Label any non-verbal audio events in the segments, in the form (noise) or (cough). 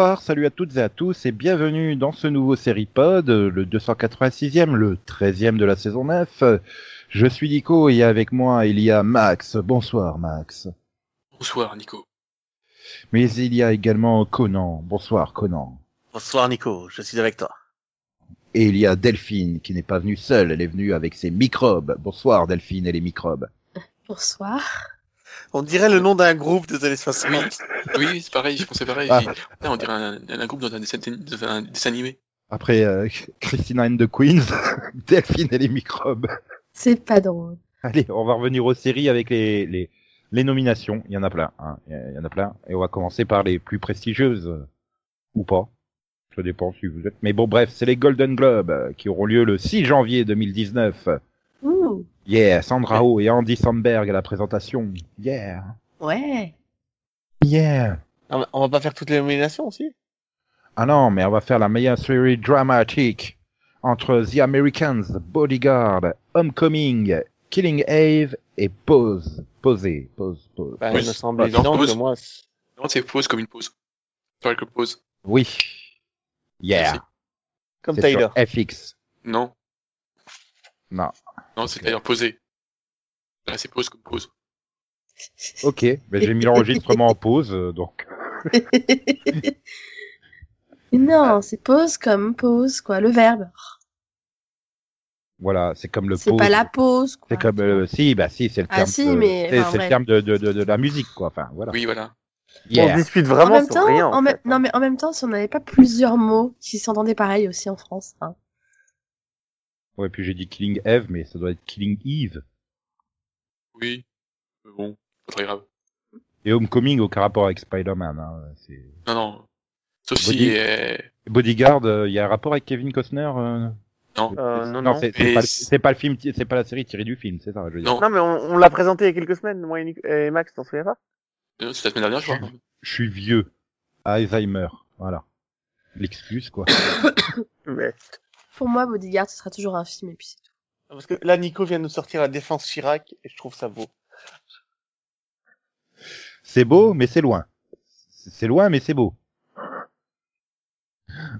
Bonsoir, salut à toutes et à tous et bienvenue dans ce nouveau série pod, le 286e, le 13e de la saison 9. Je suis Nico et avec moi il y a Max. Bonsoir Max. Bonsoir Nico. Mais il y a également Conan. Bonsoir Conan. Bonsoir Nico, je suis avec toi. Et il y a Delphine qui n'est pas venue seule, elle est venue avec ses microbes. Bonsoir Delphine et les microbes. Bonsoir. On dirait le nom d'un groupe des années 60. Oui, oui c'est pareil, je pensais pareil. Ah. J'ai- Putain, on dirait un, un groupe dans un dessin, dans un dessin animé. Après euh, Christina and the Queens, (laughs) Delphine et les microbes. C'est pas drôle. Allez, on va revenir aux séries avec les, les, les nominations. Il y en a plein. Hein. Il y en a plein. Et on va commencer par les plus prestigieuses. Ou pas. Ça dépend si vous êtes. Mais bon, bref, c'est les Golden Globes euh, qui auront lieu le 6 janvier 2019. Ouh, Yeah, Sandra Oh et Andy Samberg à la présentation. Yeah. ouais. Yeah. On on va pas faire toutes les nominations aussi? Ah non, mais on va faire la meilleure série dramatique entre The Americans, Bodyguard, Homecoming, Killing Eve et Pose. Posé. Pose, pose. bah, Oui, Il me semble bah, évident pause. que moi... c'est- Non, c'est pause comme une pause. Pas que pause. Oui. Yeah. Merci. Comme C'est Tyler. sur FX. Non, Non. Non, c'est d'ailleurs posé. Là, c'est pause comme pause. Ok, ben j'ai mis l'enregistrement en pause, euh, donc. (laughs) non, c'est pause comme pause, quoi. Le verbe. Voilà, c'est comme le C'est pas la pause, quoi. C'est comme euh, si, bah si, c'est le Ah, terme. si, de- mais, c'est enfin, c'est le terme de, de, de, de la musique, quoi. Enfin, voilà. Oui, voilà. On discute En vraiment même sur temps, rien. en En même- fait. non mais en même temps, si on n'avait pas plusieurs mots qui s'entendaient pareil aussi en France. Hein. Ouais, puis j'ai dit Killing Eve, mais ça doit être Killing Eve. Oui. Mais bon, pas très grave. Et Homecoming, aucun rapport avec Spider-Man. Hein. c'est- Non, non. Sauf Body- si, euh, Bodyguard, euh, il y a un rapport avec Kevin Costner euh... non. Euh, non, non. c'est pas, le- c'est- c'est pas le film, c'est pas la série tirée du film, c'est ça, je veux dire. Non, Non, mais on, on l'a présenté il y a quelques semaines, moi et, Max, t'en souviens pas? Non, c'est la semaine dernière, je crois. Je suis vieux. Alzheimer, voilà. L'excuse, quoi. (coughs) Mais... Pour moi, Bodyguard, ce sera toujours un film et puis c'est tout. Parce que là, Nico vient de nous sortir la défense Chirac, et je trouve ça beau. C'est beau, mais c'est loin. C'est loin, mais c'est beau. (laughs)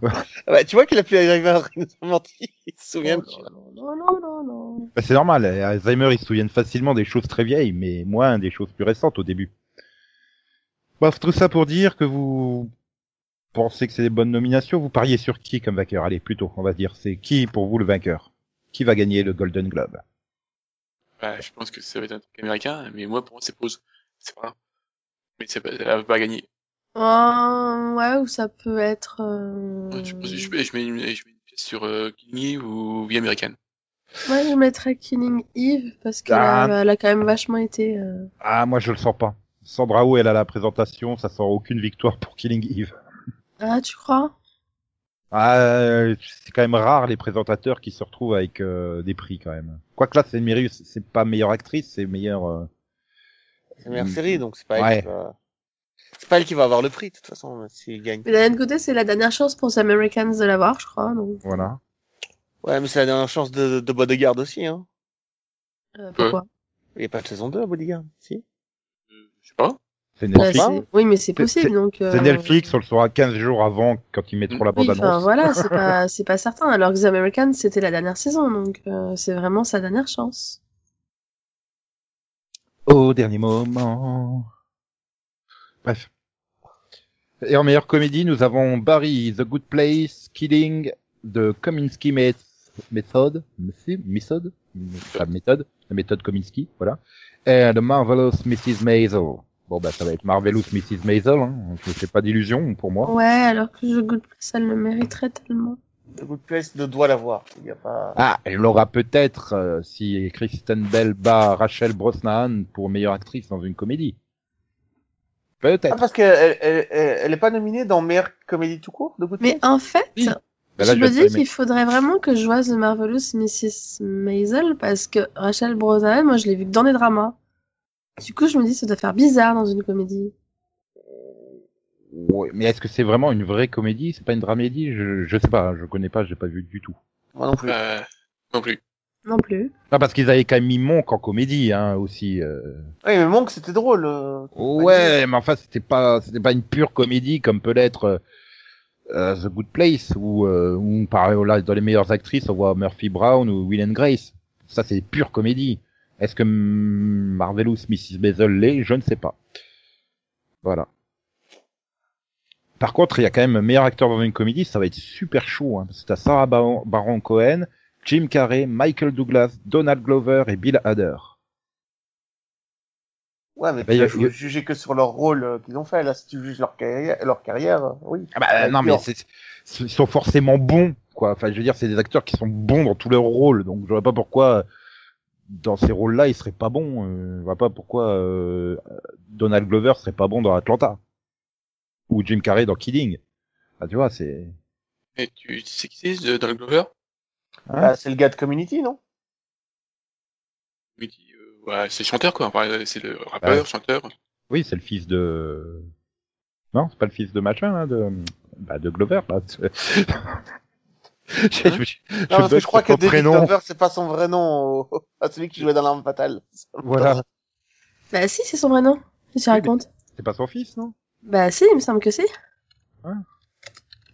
Ah bah, tu vois qu'il a pu arriver à nous a menti. Il se souvient non, non, non, non, non. Bah, c'est normal, Alzheimer, ils se souviennent facilement des choses très vieilles, mais moins des choses plus récentes au début. Bref, tout ça pour dire que vous pensez que c'est des bonnes nominations, vous pariez sur qui comme vainqueur? Allez, plutôt, on va dire, c'est qui pour vous le vainqueur? Qui va gagner le Golden Globe? Bah, je pense que ça va être un truc américain, mais moi, pour moi, c'est pause. C'est pas grave. Mais c'est pas, elle va pas gagner. Euh, ouais, ou ça peut être... euh, Je, pense- je, mets- je mets une, je mets une pièce sur euh, Killing Eve ou Vie américaine. Moi, je mettrais Killing Eve parce qu'elle Ah. a, elle a quand même vachement été... euh, Ah, moi je le sens pas. Sandra Oh, elle a la présentation, ça sent aucune victoire pour Killing Eve. Ah, tu crois? Ah, euh, c'est quand même rare les présentateurs qui se retrouvent avec euh, des prix quand même. Quoique là, c'est meilleure- c'est pas meilleure actrice, c'est meilleure. euh, C'est la meilleure Mm. série, donc c'est pas Ouais. elle qui va... C'est pas elle qui va avoir le prix, de toute façon, s'il gagne. Mais d'un autre côté, c'est la dernière chance pour les Americans de l'avoir, je crois. Donc, Voilà. Ouais, mais c'est la dernière chance de, de Bodyguard aussi, hein. euh, pourquoi? Il n'y a pas de saison 2 à Bodyguard, si? Euh, je sais pas. C'est Netflix. Oui, mais c'est possible, donc... euh, C'est Netflix, on le saura 15 jours avant quand ils mettront la Oui, bande-annonce. enfin voilà, (laughs) c'est pas c'est pas certain. Alors que The Americans c'était la dernière saison, donc euh, c'est vraiment sa dernière chance. Au dernier moment. Bref. Et en meilleure comédie, nous avons Barry, The Good Place, Killing, The Kominsky Met- Method, Method, Method, la méthode, la méthode Kominsky, voilà. Et The Marvelous Mrs. Maisel. Bon bah ça va être Marvelous Mrs. Maisel, hein. Je fais pas d'illusion pour moi. Ouais, alors que The Good Place, elle le mériterait tellement. The Good Place ne doit l'avoir. Il y a pas... Ah, elle l'aura peut-être euh, si Kristen Bell bat Rachel Brosnahan pour meilleure actrice dans une comédie. Ah, Peut-être. parce qu'elle elle, elle, elle est pas nominée dans meilleure comédie tout court, The Good Mais Place en fait, Oui. Bah là, je me dis qu'il faudrait vraiment que je vois The Marvelous Mrs. Maisel parce que Rachel Brosnahan, moi je l'ai vu que dans des dramas. Du coup, je me dis ça doit faire bizarre dans une comédie. Ouais, mais est-ce que c'est vraiment une vraie comédie? C'est pas une dramédie? Je, je sais pas, je connais pas, j'ai pas vu du tout. Moi non plus. Euh, non plus. Non plus. Ah, parce qu'ils avaient quand même mis Monk en comédie, hein, aussi. euh. Oui, mais Monk, c'était drôle. euh. Ouais, mais enfin, c'était pas, c'était pas une pure comédie comme peut l'être euh, euh, The Good Place, où, euh, où pareil, là, dans les meilleures actrices, on voit Murphy Brown ou Will and Grace. Ça, c'est pure comédie. Est-ce que Marvelous Mrs. Maisel l'est Je ne sais pas. Voilà. Par contre, il y a quand même meilleur acteur dans une comédie, ça va être super chaud. Hein, parce que t'as Sarah Baron, Cohen, Jim Carrey, Michael Douglas, Donald Glover et Bill Hader. Ouais, mais Bah, tu a- juger que sur leur rôle euh, qu'ils ont fait. Là, si tu juges leur carrière, leur carrière, euh, oui. Ah bah, non, mais ils sont forcément bons, quoi. Enfin, je veux dire, c'est des acteurs qui sont bons dans tous leurs rôles, donc je vois pas pourquoi dans ces rôles-là ils seraient pas bons. Euh, je vois pas pourquoi euh, Donald Glover serait pas bon dans Atlanta ou Jim Carrey dans Kidding. Ah, tu vois, c'est. Et tu, tu sais qui c'est euh, le Glover? Hein? Bah, c'est le gars de Community, non? Oui, qui, euh, ouais, c'est chanteur quoi. Enfin, euh, c'est le rappeur, chanteur. Oui, c'est le fils de. Non, c'est pas le fils de machin, là, de. Bah, de Glover, là. (laughs) je, je, je, je Non, parce que bug je crois que David prénom. Glover, c'est pas son vrai nom, au- (laughs) à celui qui jouait dans l'arme fatale. Voilà. (laughs) Bah si, c'est son vrai nom. Tu Oui, racontes C'est pas son fils, non? Bah si, il me semble que si.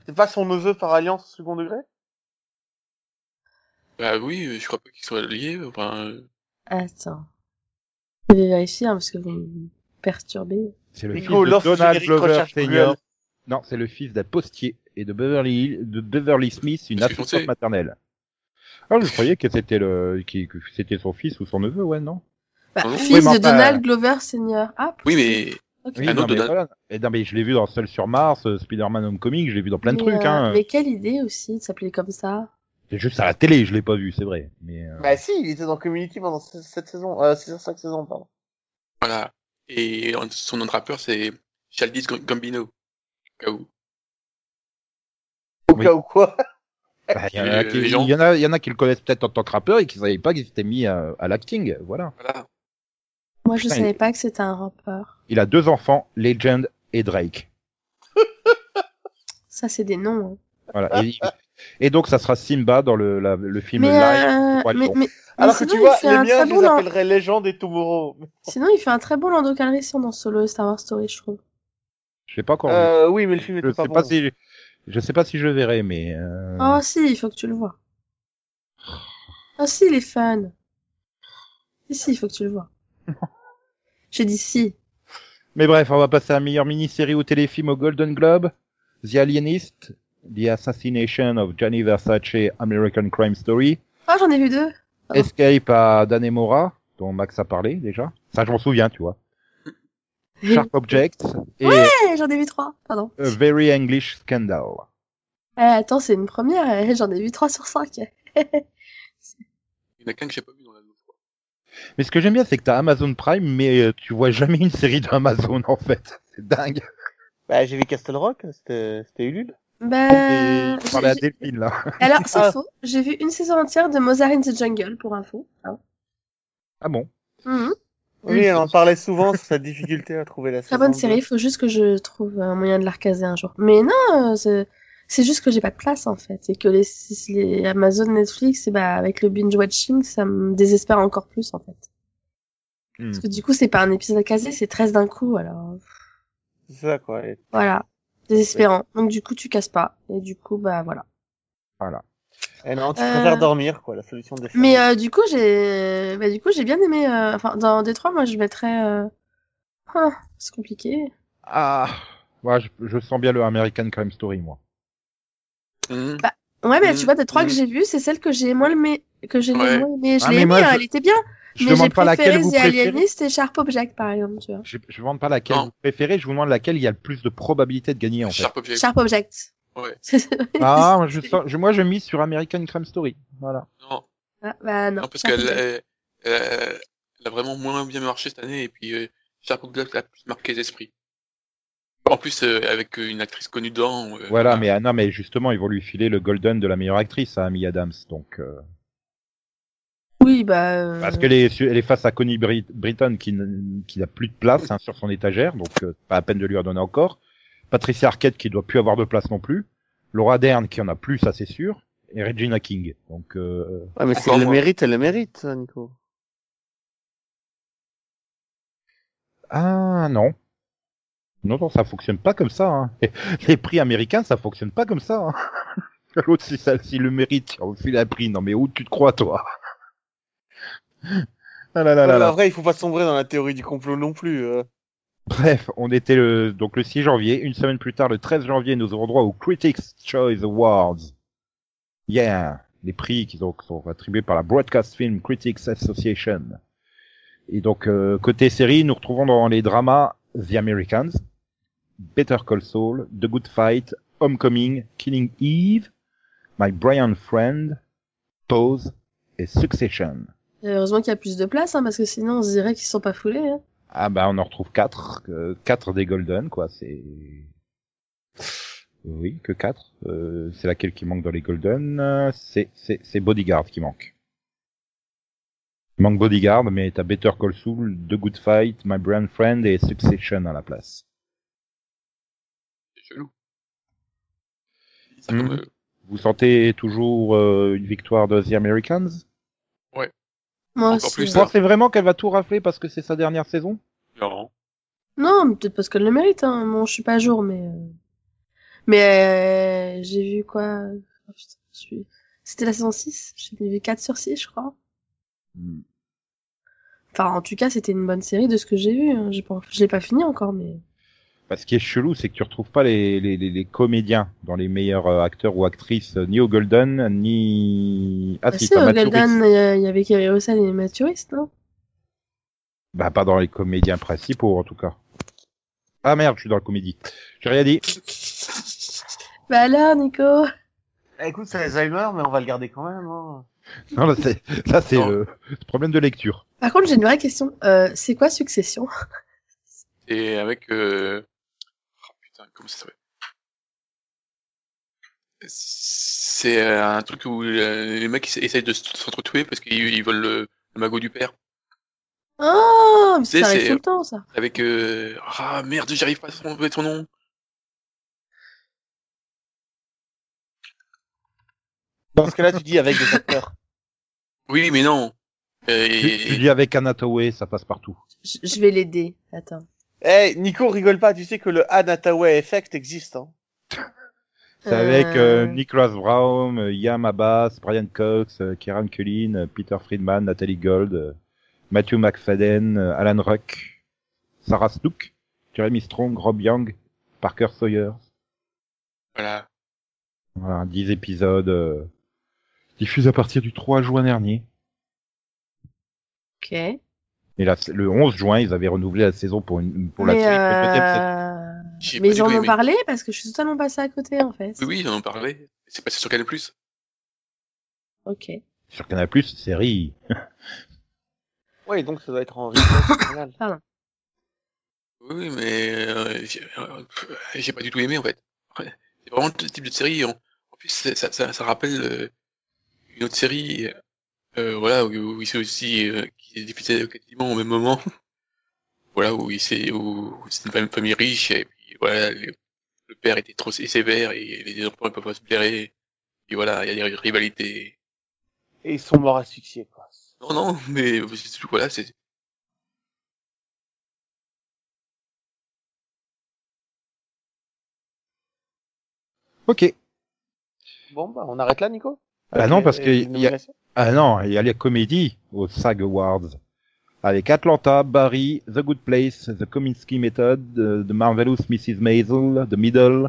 C'est pas son neveu par alliance au second degré? Bah oui, je crois pas qu'ils soient liés. Enfin, euh, Attends. Je vais vérifier hein, parce que vous me perturbez. C'est le Nico, fils de Donald Glover Senior. Non, c'est le fils d'un postier et de Beverly, Hill- de Beverly Smith, une assistante maternelle. Ah, je croyais que c'était le, qui- que c'était son fils ou son neveu, ouais, non? Bah, Ah fils de Donald Glover Senior. Ah, oui, mais ok. Oui, Un non, autre mais voilà. Et non, mais je l'ai vu dans Seul sur Mars, euh, Spider-Man Homecoming, je l'ai vu dans plein de Mais, trucs, euh, hein. Mais quelle idée aussi de s'appeler comme ça. C'est juste à la télé, je l'ai pas vu, c'est vrai. Mais, euh, Bah si, il était dans Community pendant ce- cette saison, euh, ces cinq saisons, pardon. voilà. Et son nom de rappeur c'est Chaldis Gambino. Au cas où. Au Oui. cas où quoi bah, (laughs) il y en a euh, qui, les gens- y en a, il y en a qui le connaissent peut-être en tant que rappeur et qui savaient pas qu'il s'était mis à, à l'acting, voilà. Voilà. Moi, je Putain, savais il- pas que c'était un rappeur. Il a deux enfants, Legend et Drake. Ça, c'est des noms. hein. Voilà. Et, et donc, ça sera Simba dans le, la- le film Mais, live. euh, mais, Lion. mais, mais Alors que sinon, tu vois, les miens, je bon les appellerais Legend et Tomorrow. Sinon, il fait un très bon Lando Calrissian dans Solo Star Wars Story, je trouve. Je l'ai pas encore. Euh, oui, mais le film Je était pas sais bon. pas si, je sais pas si je le verrai, mais, euh, Oh, si, il faut que tu le vois. Oh, si, il est. Si, si, il faut que tu le vois. (laughs) J'ai dit si. mais bref, on va passer à la meilleure mini-série ou téléfilm au Golden Globe. The Alienist, The Assassination of Gianni Versace, American Crime Story, Oh, j'en ai vu deux. Ah. Escape à Danemora, dont Max a parlé déjà. Ça, je m'en souviens, tu vois. Sharp Object et Eh, j'en ai vu trois. Pardon. A Very English Scandal. Eh, attends, c'est une première. eh, J'en ai vu trois sur cinq. Il y en a qu'un que j'ai pas vu dans la. Mais ce que j'aime bien, c'est que t'as Amazon Prime, mais euh, tu vois jamais une série d'Amazon, en fait. C'est dingue. Bah, j'ai vu Castle Rock, c'était c'était Ulule. Bah, Et tu parlais à j'ai- Delphine, là. alors c'est Ah. faux. J'ai vu une saison entière de Mozart in the Jungle pour info. hein. Ah bon? Mhm. Oui, elle en parlait souvent sur sa difficulté à trouver la (laughs) Très saison bonne série. Il faut juste que je trouve un moyen de la recaser un jour. Mais non, euh, c'est c'est juste que j'ai pas de place en fait, et que les, les Amazon, Netflix, et bah avec le binge watching, ça me désespère encore plus en fait. Hmm. Parce que du coup, c'est pas un épisode à caser, c'est 13 d'un coup, alors C'est ça, quoi. Et- voilà, désespérant. Donc du coup, tu casses pas, et du coup, bah voilà. Voilà. Et non, tu Euh. préfères dormir, quoi, la solution des Mais euh, du coup, j'ai, bah du coup, j'ai bien aimé. euh, Enfin, dans Détroit, moi, je mettrais. Euh... ah, c'est compliqué. Ah, ouais, je, je sens bien le American Crime Story, moi. Mhm. Ouais, mais Mm, tu vois, des trois que j'ai vues, c'est celle que j'ai moins aimé, que j'ai le Ouais. moins aimé. Je Ah, l'ai aimée, moi, je- elle était bien. Je mais j'ai demande pas préféré laquelle vous The préférez. Alienist et Sharp Object, par exemple, tu vois. Je, je demande pas laquelle Non. vous préférez, je vous demande laquelle il y a le plus de probabilité de gagner, en fait. Sharp Object. Sharp Object. Ouais. (laughs) Ah, moi, je, sens- je- moi, je mise sur American Crime Story. Voilà. Non, Ah, bah non. non parce qu'elle Object. elle, elle- elle a vraiment moins bien marché cette année et puis euh, Sharp Object a plus marqué les esprits. En plus, euh, avec une actrice connue dedans. euh, Voilà, mais, ah, non, mais justement, ils vont lui filer le Golden de la meilleure actrice à Amy Adams, donc, euh, Oui, bah. euh, parce qu'elle est, elle est face à Connie Brit- Britton qui, n'a plus de place, hein, sur son étagère, donc, euh, pas à peine de lui en donner encore. Patricia Arquette qui doit plus avoir de place non plus. Laura Dern qui en a plus, ça c'est sûr. et Regina King. Donc, euh, Ouais, mais c'est Encore le mérite, elle le mérite, ça, Nico. ah non. Non, non, ça fonctionne pas comme ça. Hein. Les prix américains, ça fonctionne pas comme ça. Hein. (laughs) L'autre, si ça, s'il le mérite, on file un prix. Non, mais où tu te crois, toi? Ah là là là là. En vrai, il faut pas sombrer dans la théorie du complot non plus. euh. Bref, on était le, donc le 6 janvier. Une semaine plus tard, le 13 janvier, nous aurons droit aux Critics Choice Awards. Yeah, les prix qui donc sont attribués par la Broadcast Film Critics Association. Et donc euh, côté série, nous retrouvons dans les dramas The Americans, Better Call Saul, The Good Fight, Homecoming, Killing Eve, My Brian Friend, Pose et Succession. Heureusement qu'il y a plus de place, hein, parce que sinon on se dirait qu'ils sont pas foulés. Hein. Ah bah on en retrouve quatre, euh, quatre des Golden quoi. C'est oui que quatre. Euh, c'est laquelle qui manque dans les Golden? C'est c'est c'est Bodyguard qui manque. Il manque Bodyguard, mais t'as Better Call Saul, The Good Fight, My Brand Friend et Succession à la place. C'est chelou. Euh, Vous sentez toujours euh, une victoire de The Americans? Moi Encore aussi. plus, Vous ça. pensez vraiment qu'elle va tout rafler parce que c'est sa dernière saison non. Non, peut-être parce qu'elle le mérite. Hein. Bon, je suis pas à jour, mais euh, mais euh, j'ai vu quoi? Oh, putain, je suis- C'était la saison 6 J'ai vu 4 sur 6, je crois. Hmm. Enfin, en tout cas, c'était une bonne série de ce que j'ai vu. Hein. J'ai pas... Je l'ai pas fini encore, mais... Bah, ce qui est chelou, c'est que tu retrouves pas les, les, les, les comédiens dans les meilleurs euh, acteurs ou actrices, euh, ni au Golden, ni... Ah Bah, si, t'as au Golden, il y a- il y avait Kerry Russell et Rhys, non? Bah, pas dans les comédiens principaux, en tout cas. Ah merde, je suis dans la comédie. J'ai rien dit. Bah alors, Nico? Eh, écoute, c'est Alzheimer, mais on va le garder quand même. Hein. Non, là, c'est, ça, c'est le le problème de lecture. Par contre, j'ai une vraie question. Euh, c'est quoi Succession? Et avec... Euh... Oh putain, comment ça s'appelle? C'est euh, un truc où euh, les mecs essayent de s'entretuer parce qu'ils ils veulent le, le magot du père. Oh, mais C'est- ça arrive tout le temps, ça. Avec... Euh... Ah merde, j'arrive pas à trouver son nom. Parce que là, tu dis avec des (laughs) acteurs. Oui, mais non. Euh, Tu, et- tu dis avec Anna Tawai, ça passe partout. Je je vais l'aider. Attends. Eh, Nico, rigole pas, tu sais que le Anataway Effect existe. Hein. C'est avec euh, Euh, Nicholas Brown, euh, Yam Abbas, Brian Cox, euh, Kieran Culkin, euh, Peter Friedman, Natalie Gold, euh, Matthew McFadden, euh, Alan Ruck, Sarah Snook, Jeremy Strong, Rob Young, Parker Sawyer. Voilà. Voilà, 10 épisodes euh, diffusés à partir du 3 juin dernier. Ok. Et là, le 11 juin, ils avaient renouvelé la saison pour une pour la mais série. euh... Mais ils en tout ont aimé. parlé parce que je suis totalement passée à côté, en fait. Oui, oui, ils en ont parlé. C'est passé sur Canal+. Ok. Sur Canal+, série. (laughs) Ouais, donc ça doit être en replay final. Oui, oui, mais euh, j'ai euh, j'ai pas du tout aimé en fait. Ouais. C'est vraiment le type de série. En, en plus, ça, ça, ça rappelle euh, une autre série, euh, voilà, où, où il s'est aussi euh, qui est diffusée quasiment au même moment. (laughs) voilà, où il s'est, où c'est une fam- famille riche et puis voilà, le, le père était trop sé- sévère et les enfants ne peuvent pas se blairer. Et voilà, il y a des rivalités. Et ils sont morts à succès, quoi. Non, non, mais c'est tout, voilà, c'est Ok. Bon, bah, on arrête là, Nico? Ah non, parce que il y a- Ah non, il y a les comédies aux SAG Awards. Avec Atlanta, Barry, The Good Place, The Kominsky Method, euh, The Marvelous Mrs. Maisel, The Middle,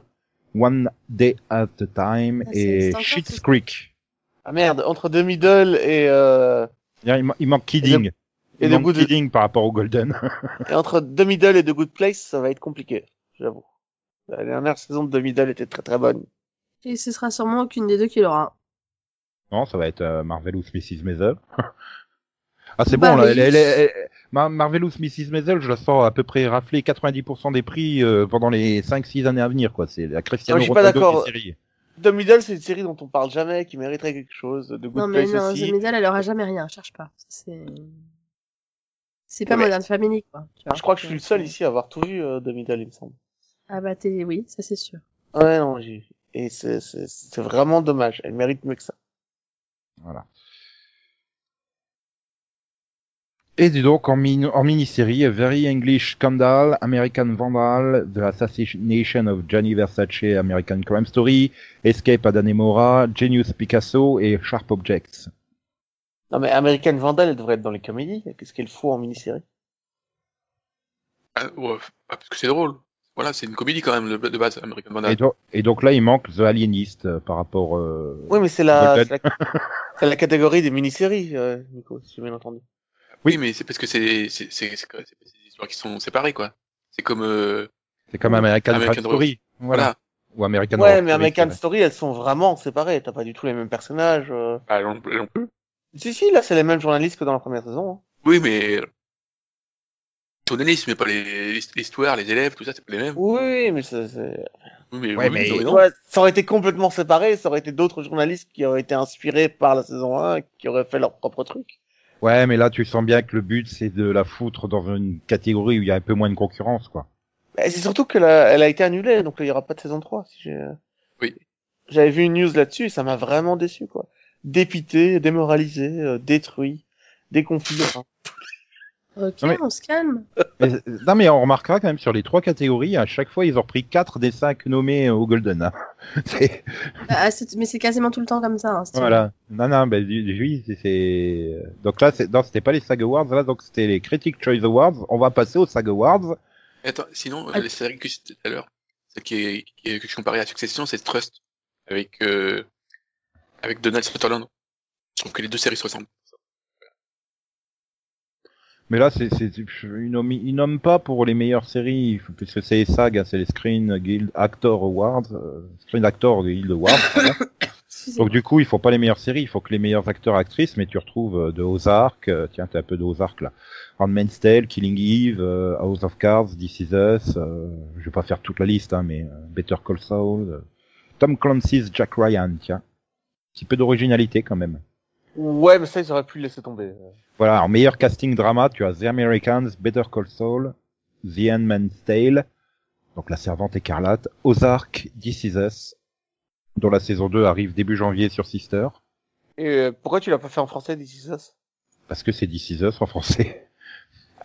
One Day at a Time Ah, et Schitt's Creek. Ah merde, entre The Middle et, euh, Il, ma- il manque Kidding. et il The manque Good- Kidding par rapport au Golden. et entre The Middle et The Good Place, ça va être compliqué, j'avoue. La dernière saison de The Middle était très très bonne. Et ce sera sûrement aucune des deux qui l'aura. Non, ça va être euh, Marvelous Mrs. Maisel. (laughs) ah c'est bon, là, elle, elle- elle- elle- Mar- Marvelous Mrs. Maisel, je la sens à peu près rafler 90% des prix euh, pendant les 5-6 années à venir, quoi. C'est la Cristiano Non, je suis pas d'accord. The Middle, c'est une série dont on parle jamais, qui mériterait quelque chose. The Good Non, mais Place non, aussi. The Middle, elle aura jamais rien. Cherche pas. C'est... C'est pas Ouais, Modern Family, quoi. tu vois. Je crois que je suis le seul ici à avoir tout vu euh, The Middle, il me semble. Ah bah t'es... Oui, ça c'est sûr. Ouais, non, j'ai... Et c'est, c'est, c'est vraiment dommage. Elle mérite mieux que ça. Voilà. Et dis donc, en, min- en mini-série, A Very English Scandal, American Vandal, The Assassination of Gianni Versace, American Crime Story, Escape à Danemora, Genius Picasso et Sharp Objects. Non, mais American Vandal, elle devrait être dans les comédies. Qu'est-ce qu'elle faut en mini-série? Ah, ouais, ah, parce que c'est drôle. Voilà, c'est une comédie quand même de, de base, American Et, Vandal. et donc là, il manque The Alienist euh, par rapport... Euh... Oui, mais c'est la, la, la catégorie des mini-séries, euh, Nico, si j'ai bien entendu. Oui, mais c'est parce que c'est c'est c'est c'est quoi, c'est des histoires qui sont séparées quoi. C'est comme euh, C'est comme American, American Story. Voilà. voilà. Ou American Ouais, mais American Story, elles sont vraiment séparées. T'as pas du tout les mêmes personnages. euh. Bah, non, non plus. Si, si, là, c'est les mêmes journalistes que dans la première saison. hein. Oui, mais journaliste, mais pas les l'histoire, les élèves, tout ça, c'est pas les mêmes. Oui, mais c'est- Oui, mais, Ouais, oui, mais- non, non. Ouais, ça aurait été complètement séparé, ça aurait été d'autres journalistes qui auraient été inspirés par la saison 1, qui auraient fait leur propre truc. Ouais, mais là, tu sens bien que le but, c'est de la foutre dans une catégorie où il y a un peu moins de concurrence, quoi. Mais c'est surtout qu'elle a, elle a été annulée, donc là, il y aura pas de saison 3. Si j'ai... Oui. J'avais vu une news là-dessus, et ça m'a vraiment déçu, quoi. Dépité, démoralisé, euh, détruit, déconfiguré. Ok, Non, mais- on se calme. (laughs) Mais, euh, non, mais on remarquera quand même sur les trois catégories, à chaque fois, ils ont repris quatre des cinq nommés euh, au Golden. hein. (laughs) C'est- Ah, mais c'est quasiment tout le temps comme ça. Hein, voilà. Non, non, ben oui, c'est- c'est. Donc là, c'était pas les SAG Awards, là, donc c'était les Critic Choice Awards. On va passer aux SAG Awards. Attends, sinon, Ah. les séries que je citais tout à l'heure, celle qui est, qui est- que je comparais à Succession, c'est Trust, avec, euh, avec Donald Sutherland. Je trouve que les deux séries se ressemblent. Mais là, c'est, c'est, ils nomment, ils nomment pas pour les meilleures séries, il faut- puisque c'est les SAG, hein, c'est les Screen Guild Actor Awards, euh, Screen Actor Guild Awards. (coughs) Donc du coup, il faut pas les meilleures séries, il faut que les meilleurs acteurs actrices, mais tu retrouves euh, de Ozark, euh, tiens, t'as un peu de Ozark là. Handmaid's Tale, Killing Eve, euh, House of Cards, This Is Us, euh, je vais pas faire toute la liste, hein, mais euh, Better Call Saul, euh, Tom Clancy's Jack Ryan, tiens. Un petit peu d'originalité quand même. Ouais, mais ça, ils auraient pu le laisser tomber. Voilà, en meilleur casting drama, tu as The Americans, Better Call Saul, The Handmaid's Tale, donc La Servante Écarlate, Ozark, This Is Us, dont la saison 2 arrive début janvier sur Sister, Et euh, pourquoi tu l'as pas fait en français, This Is Us? Parce que c'est This Is Us en français. (laughs)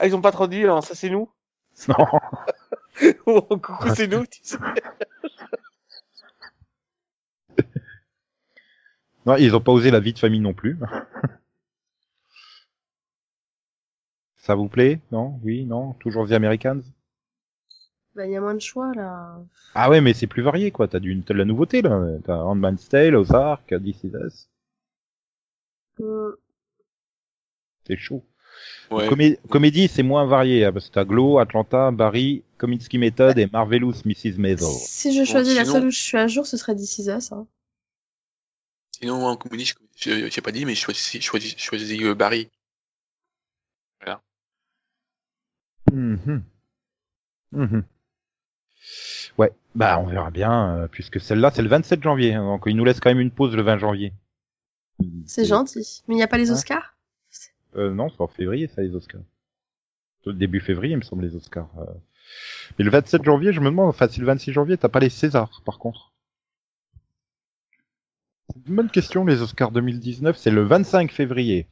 Ah, ils ont pas traduit, hein, ça c'est nous? (laughs) Non. (laughs) Oh, coucou, c'est nous, tu sais. Non, ils ont pas osé la vie de famille non plus. Ça vous plaît? Non Oui Non Toujours The Americans? Bah, il y a moins de choix là. Ah ouais, mais c'est plus varié, quoi. T'as du, t'as de la nouveauté, là. T'as Handmaid's Tale, Ozark, This Is Us. Euh, C'est chaud. Ouais. Comé- comédie, c'est moins varié, hein, parce que t'as Glow, Atlanta, Barry, Kominsky Method et Marvelous Mrs. Maisel. Si je choisis la sinon- seule où je suis à jour, ce serait This Is Us. Hein. Sinon, en comédie, je, je, j'ai pas dit, mais je choisis, je choisis, je choisis euh, Barry. Mhm. Ouais, bah on verra bien, euh, puisque celle-là c'est le 27 janvier, hein, donc il nous laisse quand même une pause le 20 janvier. C'est gentil. Mais il n'y a pas les Ouais. Oscars? Euh, non, c'est en février ça les Oscars. C'est Début février il me semble les Oscars. euh. Mais le 27 janvier, je me demande, enfin si le 26 janvier, t'as pas les Césars par contre. C'est une bonne question les Oscars 2019, c'est le 25 février.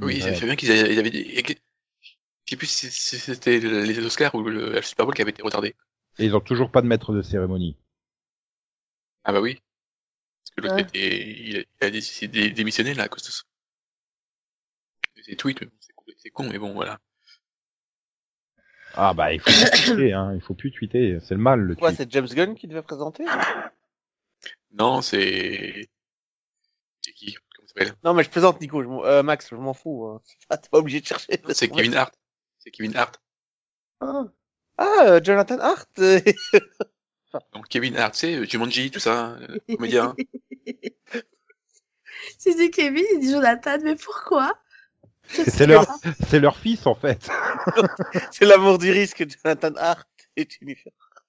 Oui, ça fait bien qu'ils avaient, ils avaient dit- je sais plus si c'était les Oscars ou le, Super Bowl qui avait été retardé. Et ils ont toujours pas de maître de cérémonie. Ah bah oui. Parce que l'autre Ouais. était, il a, il a décidé de démissionner là à cause de ça. C'est tweet, mais bon, c'est con- mais bon, voilà. Ah bah il faut plus tweeter, hein, il faut plus tweeter, c'est le mal le Quoi, tweet. c'est James Gunn qui devait présenter Non, c'est... C'est qui? Comment ça s'appelle? Non, mais je plaisante, Nico. Je m'en- euh, Max, je m'en fous. hein. Ah, (laughs) T'es pas obligé de chercher. C'est Kevin Hart. C'est Kevin Hart. Ah, ah Jonathan Hart Donc Kevin Hart, c'est Jumanji, tout ça, comédien. J'ai dit Kevin, il dit Jonathan, mais pourquoi C'est leur, c'est leur fils en fait. c'est l'amour du risque, Jonathan Hart et Jennifer Hart.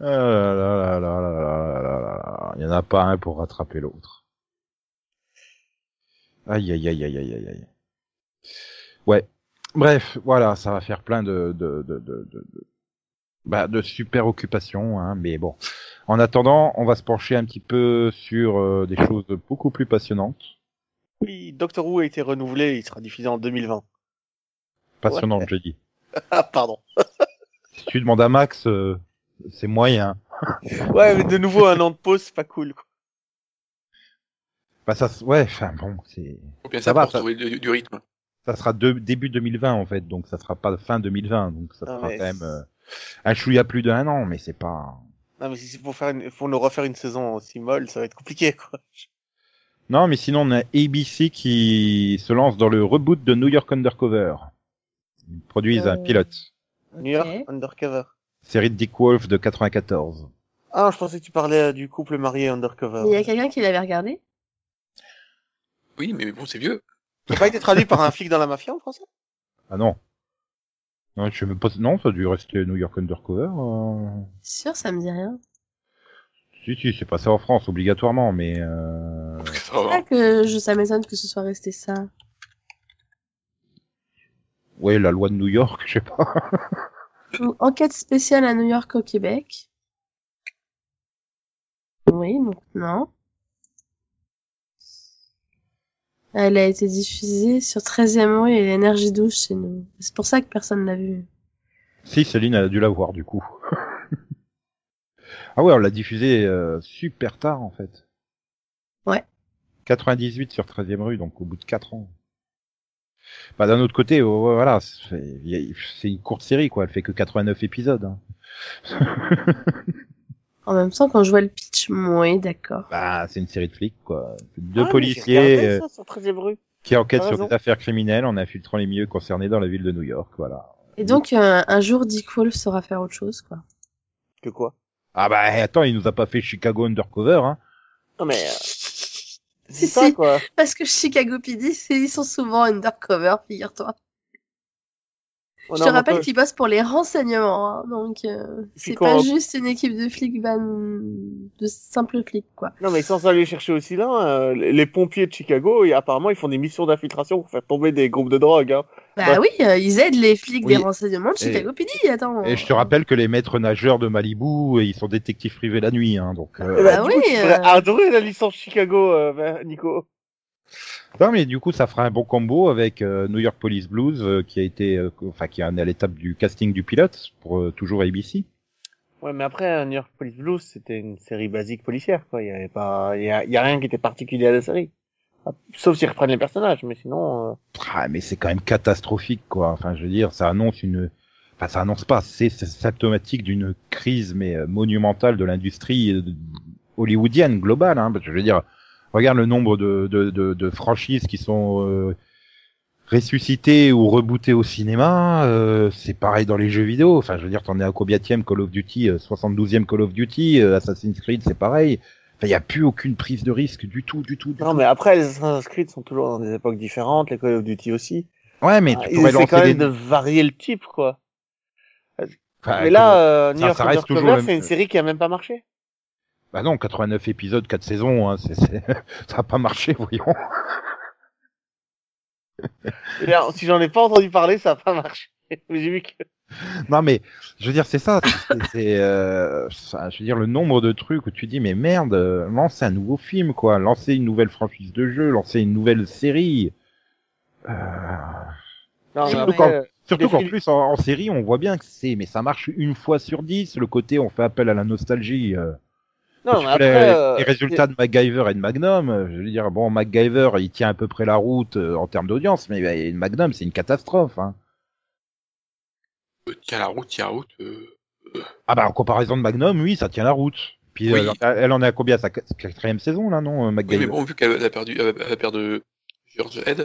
Il n'y en a pas un pour rattraper l'autre. Aïe aïe aïe aïe aïe aïe aïe. Ouais. Bref, voilà, ça va faire plein de de de de de, de- Bah, de super occupations, hein, mais bon. En attendant, on va se pencher un petit peu sur euh, des choses beaucoup plus passionnantes. Oui, Doctor Who a été renouvelé, il sera diffusé en 2020. Passionnantes, j'ai dit. (laughs) Ah, pardon. (laughs) Si tu demandes à Max, euh, c'est moyen. (laughs) Ouais, mais de nouveau, un an de pause, c'est pas cool, quoi. Bah ça, ouais, enfin bon, c'est, Faut bien Ça ça va, pour ça- du rythme? Ça sera de- début 2020 en fait, donc ça sera pas fin 2020, donc ça sera quand même euh, un chouïa plus d'un an, mais c'est pas. Non, mais si c'est pour faire une, pour nous refaire une saison aussi molle, ça va être compliqué, quoi. Non, mais sinon on a ABC qui se lance dans le reboot de New York Undercover. Ils produisent un Euh, pilote, New York. Undercover. série de Dick Wolf de 94. Ah, je pensais que tu parlais euh, du couple marié Undercover. Il y a quelqu'un qui l'avait regardé? Oui, mais bon, c'est vieux. Ça n'a pas été traduit par un flic dans la mafia en français? Ah non. Non, je sais même pas. Non, ça a dû rester New York Undercover. euh. Sûr, ça me dit rien. Si, si, c'est passé en France obligatoirement, mais. Euh... Va. Ah, que je, ça m'étonne que ce soit resté ça. Ouais, la loi de New York, je sais pas. Enquête spéciale à New York au Québec. Oui, donc non. Elle a été diffusée sur 13e rue et Énergie 12 chez nous. C'est pour ça que personne l'a vue. Si, Céline a dû la voir du coup. (laughs) ah ouais, on l'a diffusé euh, super tard en fait. Ouais. 98 sur 13e rue, donc au bout de 4 ans. Bah d'un autre côté, oh, voilà, c'est une courte série quoi, elle fait que 89 épisodes. hein. (laughs) En même temps, quand je vois le pitch, oui, d'accord. Bah c'est une série de flics quoi. Deux Ah, policiers regardé euh, ça sur 13e rue. qui enquêtent sur des affaires criminelles en infiltrant les milieux concernés dans la ville de New York, voilà. Et donc, euh, un jour, Dick Wolf saura faire autre chose, quoi. Que quoi? Ah bah attends, il nous a pas fait Chicago Undercover, hein. Non, mais... Euh... (laughs) Si, C'est ça, si. quoi. Parce que Chicago PD, c'est- ils sont souvent undercover, figure-toi. On Je te rappelle peu- qu'ils bossent pour les renseignements, hein, donc euh, c'est pas on- juste une équipe de flics van... de simples flics, quoi. Non, mais sans aller chercher aussi loin, euh, les pompiers de Chicago, et apparemment, ils font des missions d'infiltration pour faire tomber des groupes de drogue. Hein. Bah Bah. oui, euh, ils aident les flics Oui. des renseignements de Chicago PD, attends. Et je te rappelle que les maîtres nageurs de Malibu, ils sont détectifs privés la nuit, hein, donc. euh, Eh ben, Ah coup, oui, tu devrais euh. adorer la licence Chicago, euh, ben, Nico. Non, mais du coup, ça fera un bon combo avec euh, New York Police Blues, euh, qui a été, euh, enfin, qui est à l'étape du casting du pilote pour toujours ABC. Ouais, mais après, New York Police Blues, c'était une série basique policière, quoi. Il y avait pas, il y a, il y a rien qui était particulier à la série. Ah, Sauf s'ils reprennent les personnages, mais sinon, Ah, mais c'est quand même catastrophique, quoi. Enfin, je veux dire, ça annonce une, enfin, ça annonce pas, c'est symptomatique d'une crise mais monumentale de l'industrie hollywoodienne globale. Hein, parce que je veux dire, regarde le nombre de, de, de, de franchises qui sont euh, ressuscitées ou rebootées au cinéma. euh, c'est pareil dans les jeux vidéo. Enfin, je veux dire, t'en es à combienième Call of Duty, euh, 72e Call of Duty, euh, Assassin's Creed, c'est pareil. Il y a plus aucune prise de risque du tout, du tout. Du non, tout. mais après, les Assassin's Creed sont toujours dans des époques différentes, les Call of Duty aussi. Ouais, mais Ah, tu ils pourrais essaient quand lancer même des... de varier le type, quoi. Enfin, mais là, euh, New York c'est une série qui a même pas marché. Bah non, 89 épisodes, 4 saisons, hein, c'est, c'est- (laughs) ça a pas marché, voyons. Là, si j'en ai pas entendu parler, ça a pas marché. (laughs) Mais j'ai vu que... Non mais, je veux dire, c'est ça, c'est, euh, je veux dire, le nombre de trucs où tu dis, mais merde, euh, lancer un nouveau film, quoi, lancer une nouvelle franchise de jeu, lancer une nouvelle série. Euh, Non, Surtout euh, qu'en films- plus, en, en série, on voit bien que c'est, mais ça marche une fois sur dix, le côté on fait appel à la nostalgie. Non, mais après, les, euh, les résultats de MacGyver et de Magnum, euh, je veux dire, bon, MacGyver, il tient à peu près la route euh, en termes d'audience, mais bah, Magnum, c'est une catastrophe. Hein. Tiens la route, tiens la route. Euh... Ah bah en comparaison de Magnum, oui, ça tient la route. Puis Oui. euh, elle en est à combien sa qu- quatrième saison là, non, Oui, MacGyver? mais bon, vu qu'elle a perdu, elle a perdu George Head, je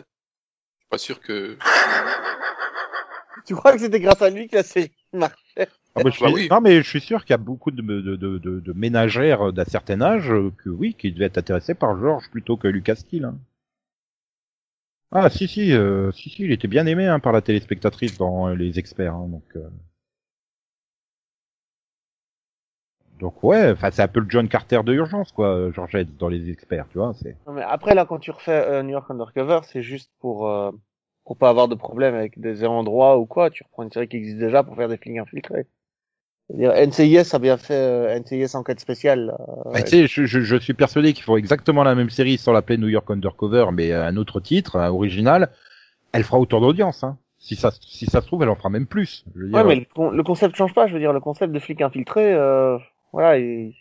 suis pas sûr que. (laughs) tu crois que c'était grâce à lui que la série marchait Ah bah, je Bah suis- oui. Non mais je suis sûr qu'il y a beaucoup de, de, de, de, de ménagères d'un certain âge euh, que oui, qui devaient être intéressés par George plutôt que Lucas Steele. hein. Ah si si, euh, si si, il était bien aimé hein, par la téléspectatrice dans euh, les experts, hein, donc. euh. Donc ouais, enfin c'est un peu le John Carter de urgence quoi, George Head dans les experts, tu vois, c'est. Non, mais après, là, quand tu refais euh, New York Undercover, c'est juste pour, euh, pour pas avoir de problème avec des endroits ou quoi. Tu reprends une série qui existe déjà pour faire des flics infiltrés. NCIS a bien fait euh, NCIS enquête spéciale. euh, Bah, tu sais, je, je, je suis persuadé qu'ils font exactement la même série sans l'appeler New York Undercover, mais un autre titre, un original. Elle fera autant d'audience. Hein. Si ça, si ça se trouve, elle en fera même plus. Je veux dire, Ouais, mais le, con- le concept change pas. Je veux dire, le concept de flic infiltré, euh, voilà, et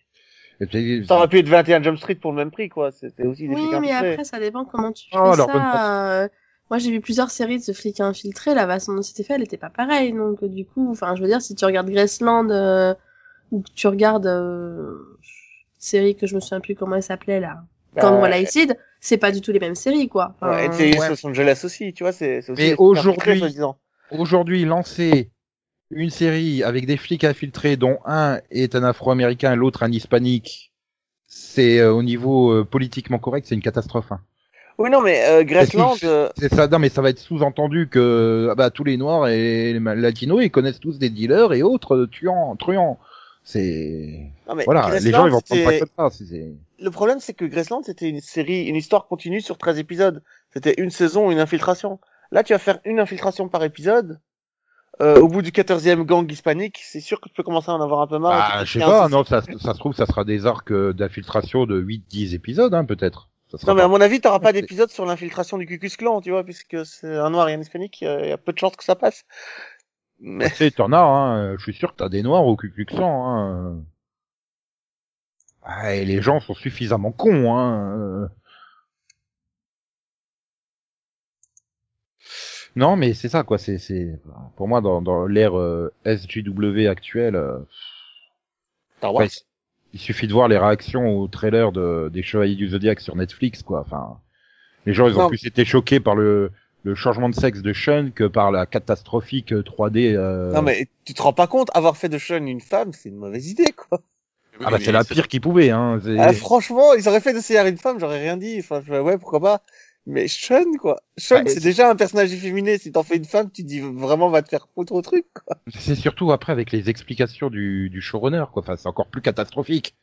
ça aurait pu être 21 Jump Street pour le même prix, quoi. C'était aussi des Oui, flics mais infiltrés. après, ça dépend comment tu fais Oh, bonne ça. Moi, j'ai vu plusieurs séries de ce flic infiltré. La façon dont c'était fait, elle était pas pareille. Donc, euh, du coup, enfin, je veux dire, si tu regardes Graceland euh, ou que tu regardes euh, série que je me souviens plus comment elle s'appelait là, Bah, Gang Lighted, c'est pas du tout les mêmes séries, quoi. Enfin, ouais, ouais. Los Angeles aussi, tu vois, c'est c'est aussi Mais aujourd'hui-. Aujourd'hui, lancer une série avec des flics infiltrés dont un est un Afro-Américain et l'autre un Hispanique, c'est euh, au niveau euh, politiquement correct, c'est une catastrophe. Hein. Oui, non, mais euh, Graceland, C'est- euh, C'est ça, non mais ça va être sous-entendu que ah bah, tous les Noirs et les Latinos, ils connaissent tous des dealers et autres euh, tuants, truands. C'est voilà, les gens ils vont prendre ça comme ça. le problème, c'est que Graceland, c'était une série, une histoire continue sur 13 épisodes. C'était une saison, une infiltration. Là, tu vas faire une infiltration par épisode. Euh, au bout du 14e gang hispanique, c'est sûr que tu peux commencer à en avoir un peu marre. peux je sais pas, non, ça, ça se trouve, ça sera des arcs euh, d'infiltration de 8-10 épisodes, hein, peut-être. Ça Non, mais à mon avis, t'auras pas d'épisode sur l'infiltration du Ku Klux Klan, tu vois, puisque c'est un noir et un hispanique, il y a- il y a peu de chances que ça passe. Mais, Tu t'en as, hein, je suis sûr que t'as des noirs au Ku Klux Klan, hein. Ah, et les gens sont suffisamment cons, hein. euh. Non, mais c'est ça, quoi. C'est, c'est, pour moi, dans, dans l'ère euh, SJW actuelle, euh, Star Wars. Il suffit de voir les réactions au trailer de, des Chevaliers du Zodiac sur Netflix, quoi. Enfin, les gens, ils ont Non. plus été choqués par le, le changement de sexe de Sean que par la catastrophique 3D. euh, Non, mais tu te rends pas compte, avoir fait de Sean une femme, c'est une mauvaise idée, quoi. Oui, Ah bah c'est la pire qu'ils pouvaient, hein. Ah, franchement, ils auraient fait de CR une femme, j'aurais rien dit. Enfin, ouais, pourquoi pas. Mais Sean, quoi. Sean, c'est déjà un personnage efféminé. Si t'en fais une femme, tu dis vraiment, va te faire foutre au truc, quoi. C'est surtout après avec les explications du, du showrunner, quoi. Enfin, c'est encore plus catastrophique.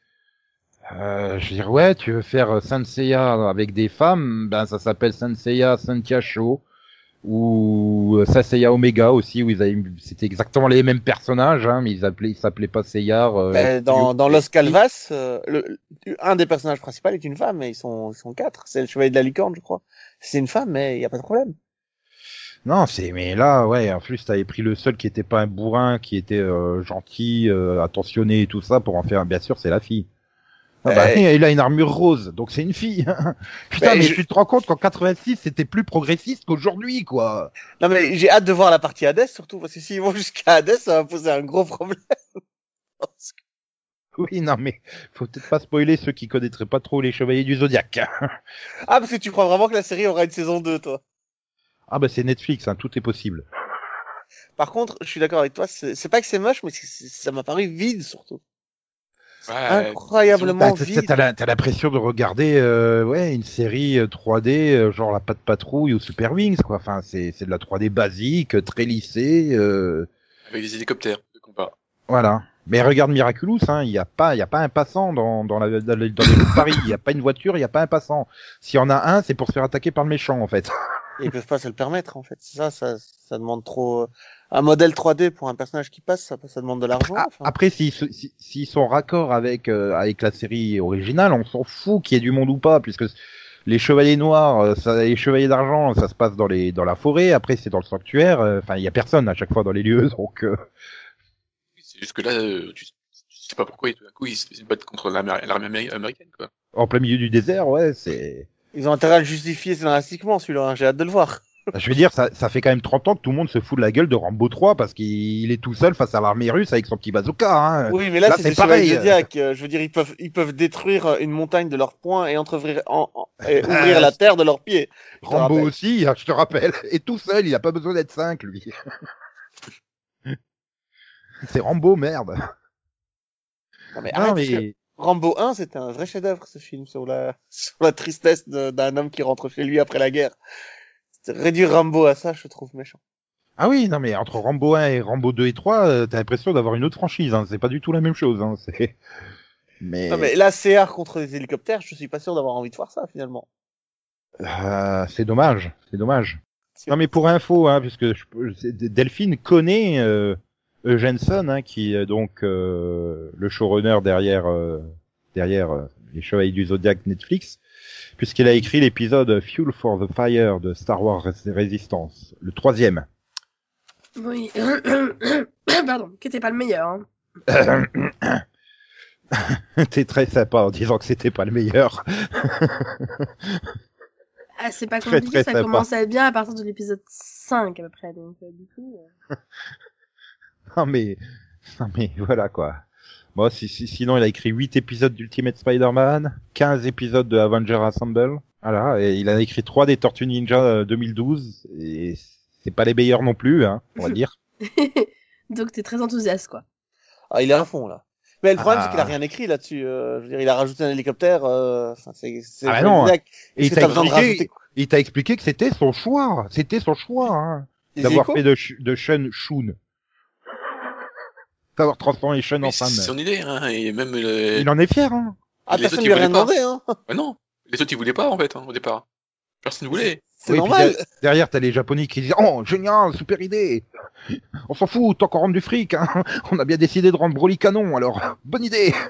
Euh, je veux dire, ouais, tu veux faire Saint Seiya avec des femmes, ben ça s'appelle Saint Seiya Sentia Show ou euh, Saint Seiya Omega aussi où ils avaient, c'était exactement les mêmes personnages, hein, mais ils appelaient, ils s'appelaient pas Seiya. euh, Euh, dans, dans Los Calvas, euh, le, le- un des personnages principaux est une femme, et ils sont, ils sont quatre. C'est le chevalier de la licorne, je crois. C'est une femme, mais il y a pas de problème. Non, c'est mais là, ouais, en plus t'avais pris le seul qui était pas un bourrin, qui était euh, gentil, euh, attentionné et tout ça pour en faire. Bien sûr, c'est la fille. Ah bah, Euh, (laughs) il a une armure rose, donc c'est une fille. (laughs) Putain, Bah, mais je- tu te rends compte qu'en 86, c'était plus progressiste qu'aujourd'hui, quoi. Non, mais j'ai hâte de voir la partie Hades, surtout, parce que s'ils vont jusqu'à Hades, ça va poser un gros problème. (laughs) Oui, non, mais faut peut-être pas spoiler ceux qui connaîtraient pas trop les Chevaliers du Zodiaque. ah, parce que tu crois vraiment que la série aura une saison 2, toi? ah bah c'est Netflix, hein, tout est possible. Par contre, je suis d'accord avec toi, c'est pas que c'est moche, mais ça m'a paru vide, surtout. Ouais, Incroyablement Bah, t'as- vide. t'as l'impression de regarder euh, ouais une série euh, 3D euh, genre la patte patrouille ou Super Wings quoi. Enfin c'est c'est de la 3D basique, euh, très lissée. euh, avec des hélicoptères, de combat. Voilà. Mais regarde Miraculous, hein, il y a pas, il y a pas un passant dans dans, la, dans les, dans les rues de Paris. Il y a pas une voiture, il y a pas un passant. S'il y en a un, c'est pour se faire attaquer par le méchant en fait. Ils peuvent pas se le permettre, en fait. C'est ça, ça, ça demande trop. Un modèle 3D pour un personnage qui passe, ça, ça demande de l'argent. Ah, enfin. Après, s'ils se- si- s'ils sont raccord avec euh, avec la série originale, on s'en fout qu'il y ait du monde ou pas, puisque les chevaliers noirs, euh, ça, les chevaliers d'argent, ça se passe dans les dans la forêt. Après, c'est dans le sanctuaire. euh, Enfin, il y a personne à chaque fois dans les lieux, (laughs) donc. euh, C'est juste que là, euh, tu, tu sais pas pourquoi, et tout d'un coup, ils se battent contre l'armée améri- américaine, quoi. en plein milieu du désert, ouais, c'est. Ils ont intérêt à le justifier scénaristiquement, celui-là. hein. J'ai hâte de le voir. Je veux dire, ça, ça fait quand même 30 ans que tout le monde se fout de la gueule de Rambo 3 parce qu'il il est tout seul face à l'armée russe avec son petit bazooka. Hein. Oui, mais là, là, c'est pareil. Zodiac. Euh, Je veux dire, ils peuvent, ils peuvent détruire euh, une montagne de leurs poings et entreouvrir, en, en- et (laughs) ouvrir la terre de leurs pieds. Rambo aussi, hein, je te rappelle. (laughs) Et tout seul, il a pas besoin d'être 5, lui. (laughs) c'est Rambo, merde. Non, mais arrête. Rambo 1, c'était un vrai chef-d'œuvre, ce film, sur la, sur la tristesse d'un homme qui rentre chez lui après la guerre. Réduire Rambo à ça, je trouve méchant. Ah oui, non, mais entre Rambo 1 et Rambo 2 et 3, euh, t'as l'impression d'avoir une autre franchise. Hein. C'est pas du tout la même chose. Hein. (laughs) C'est... Mais, Non, mais là, CR contre les hélicoptères, je suis pas sûr d'avoir envie de voir ça, finalement. Euh, c'est dommage. C'est dommage. Non, mais pour info, hein, puisque je, Delphine connaît euh, Eugenson, hein, qui est donc euh, le showrunner derrière euh, derrière euh, les Chevaliers du Zodiac Netflix, puisqu'il a écrit l'épisode Fuel for the Fire de Star Wars Resistance, le troisième. Oui. (coughs) Pardon, qui était pas le meilleur. Hein. (coughs) T'es très sympa en disant que c'était pas le meilleur. (laughs) Ah, c'est pas Très, compliqué, très ça sympa. commence à être bien à partir de l'épisode 5 à peu près. Donc, euh, du coup, euh, (laughs) non mais, non mais voilà quoi. Bon, si, si- sinon il a écrit 8 épisodes d'Ultimate Spider-Man, 15 épisodes de Avenger Assemble. Voilà, et il a écrit 3 des Tortues Ninja euh, 2012 et c'est pas les meilleurs non plus, hein, on va (laughs) dire. (laughs) donc t'es très enthousiaste quoi. Ah, il est à fond, là. Mais le problème, Ah. c'est qu'il a rien écrit là-dessus. Euh, je veux dire, il a rajouté un hélicoptère. Euh... Enfin, c'est, c'est Ah bah non. Et il t'a expliqué, rajouter il t'a expliqué que c'était son choix, c'était son choix, hein, d'avoir fait de, de Shun Shun. D'avoir transformé Shun en Mais c'est son idée, hein, et même le... Il en est fier, hein. Ah, les personne autres, lui a rien demandé, hein. Bah non, les autres ils voulaient pas en fait, hein, au départ. Personne ne voulait. C'est Oui, normal. der- derrière, t'as les Japonais qui disent Oh, génial, super idée On s'en fout, tant qu'on rentre du fric, hein. (laughs) On a bien décidé de rendre Broly canon, alors, bonne idée (laughs)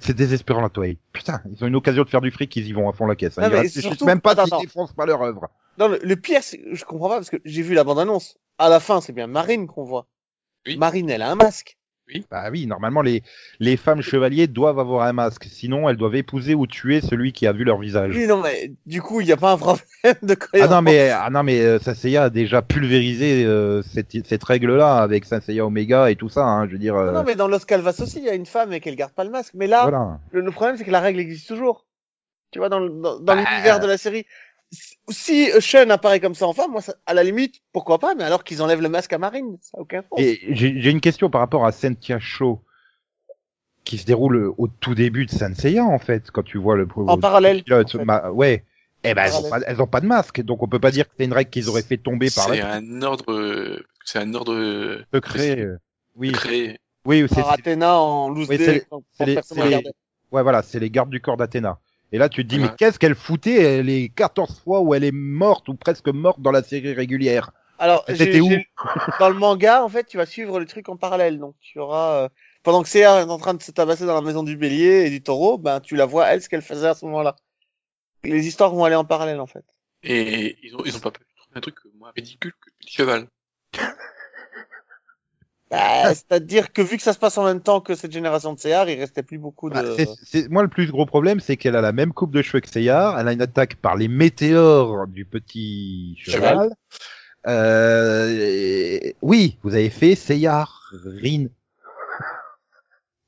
C'est désespérant, la Toei. Putain, ils ont une occasion de faire du fric, ils y vont à fond la caisse. hein. Non, Ils mais surtout- même pas défoncent pas leur œuvre. Non, le, le pire, je comprends pas parce que j'ai vu la bande-annonce. À la fin, c'est bien Marine qu'on voit. Oui. Marine, elle a un masque. Bah oui, normalement, les, les femmes chevaliers doivent avoir un masque. Sinon, elles doivent épouser ou tuer celui qui a vu leur visage. Oui, non, mais du coup, il n'y a pas un problème de Ah cohérence. non mais ah non mais euh, Senseiya a déjà pulvérisé euh, cette, cette règle-là avec Senseiya Omega et tout ça. Hein, je veux dire. euh, Non, non, mais dans Los Calvas aussi, il y a une femme et qu'elle garde pas le masque. Mais là, Voilà. le, le problème, c'est que la règle existe toujours. Tu vois, dans, le- dans, dans Bah. l'univers de la série. Si- euh, Sean apparaît comme ça en femme, moi, ça- à la limite, pourquoi pas, mais alors qu'ils enlèvent le masque à Marine, ça a aucun sens. Et j'ai une question par rapport à Sentia Show qui se déroule au tout début de Senseiya en fait quand tu vois le En parallèle, pilote, en fait. ma- ouais. Eh ben elles ont, Parallèle. pas, elles ont pas de masque donc on peut pas dire que c'est une règle qu'ils auraient fait tomber par C'est là. un ordre, c'est un ordre Secret. oui, créé. oui, c'est Par Athéna en loose Oui, day, c'est les- quand- c'est quand c'est. Ouais, voilà, c'est les gardes du corps d'Athéna. Et là, tu te dis, Ouais. mais qu'est-ce qu'elle foutait? Les 14 fois où elle est morte ou presque morte dans la série régulière Alors, C'était où? (laughs) dans le manga, en fait, tu vas suivre le truc en parallèle. Donc, tu auras, euh, pendant que Seiya est en train de se tabasser dans la maison du bélier et du taureau, ben, tu la vois, elle, ce qu'elle faisait à ce moment-là. Les histoires vont aller en parallèle, en fait. Et ils ont, ils ont pas pu trouver un truc euh, moins ridicule que Petit Cheval. Bah, (laughs) C'est-à-dire que vu que ça se passe en même temps que cette génération de Seiya, il restait plus beaucoup de... Bah, c'est- c'est- Moi, le plus gros problème, c'est qu'elle a la même coupe de cheveux que Seyar. Elle a une attaque par les météores du petit cheval. Cheval. Euh, et- Oui, vous avez fait Seyar Rin.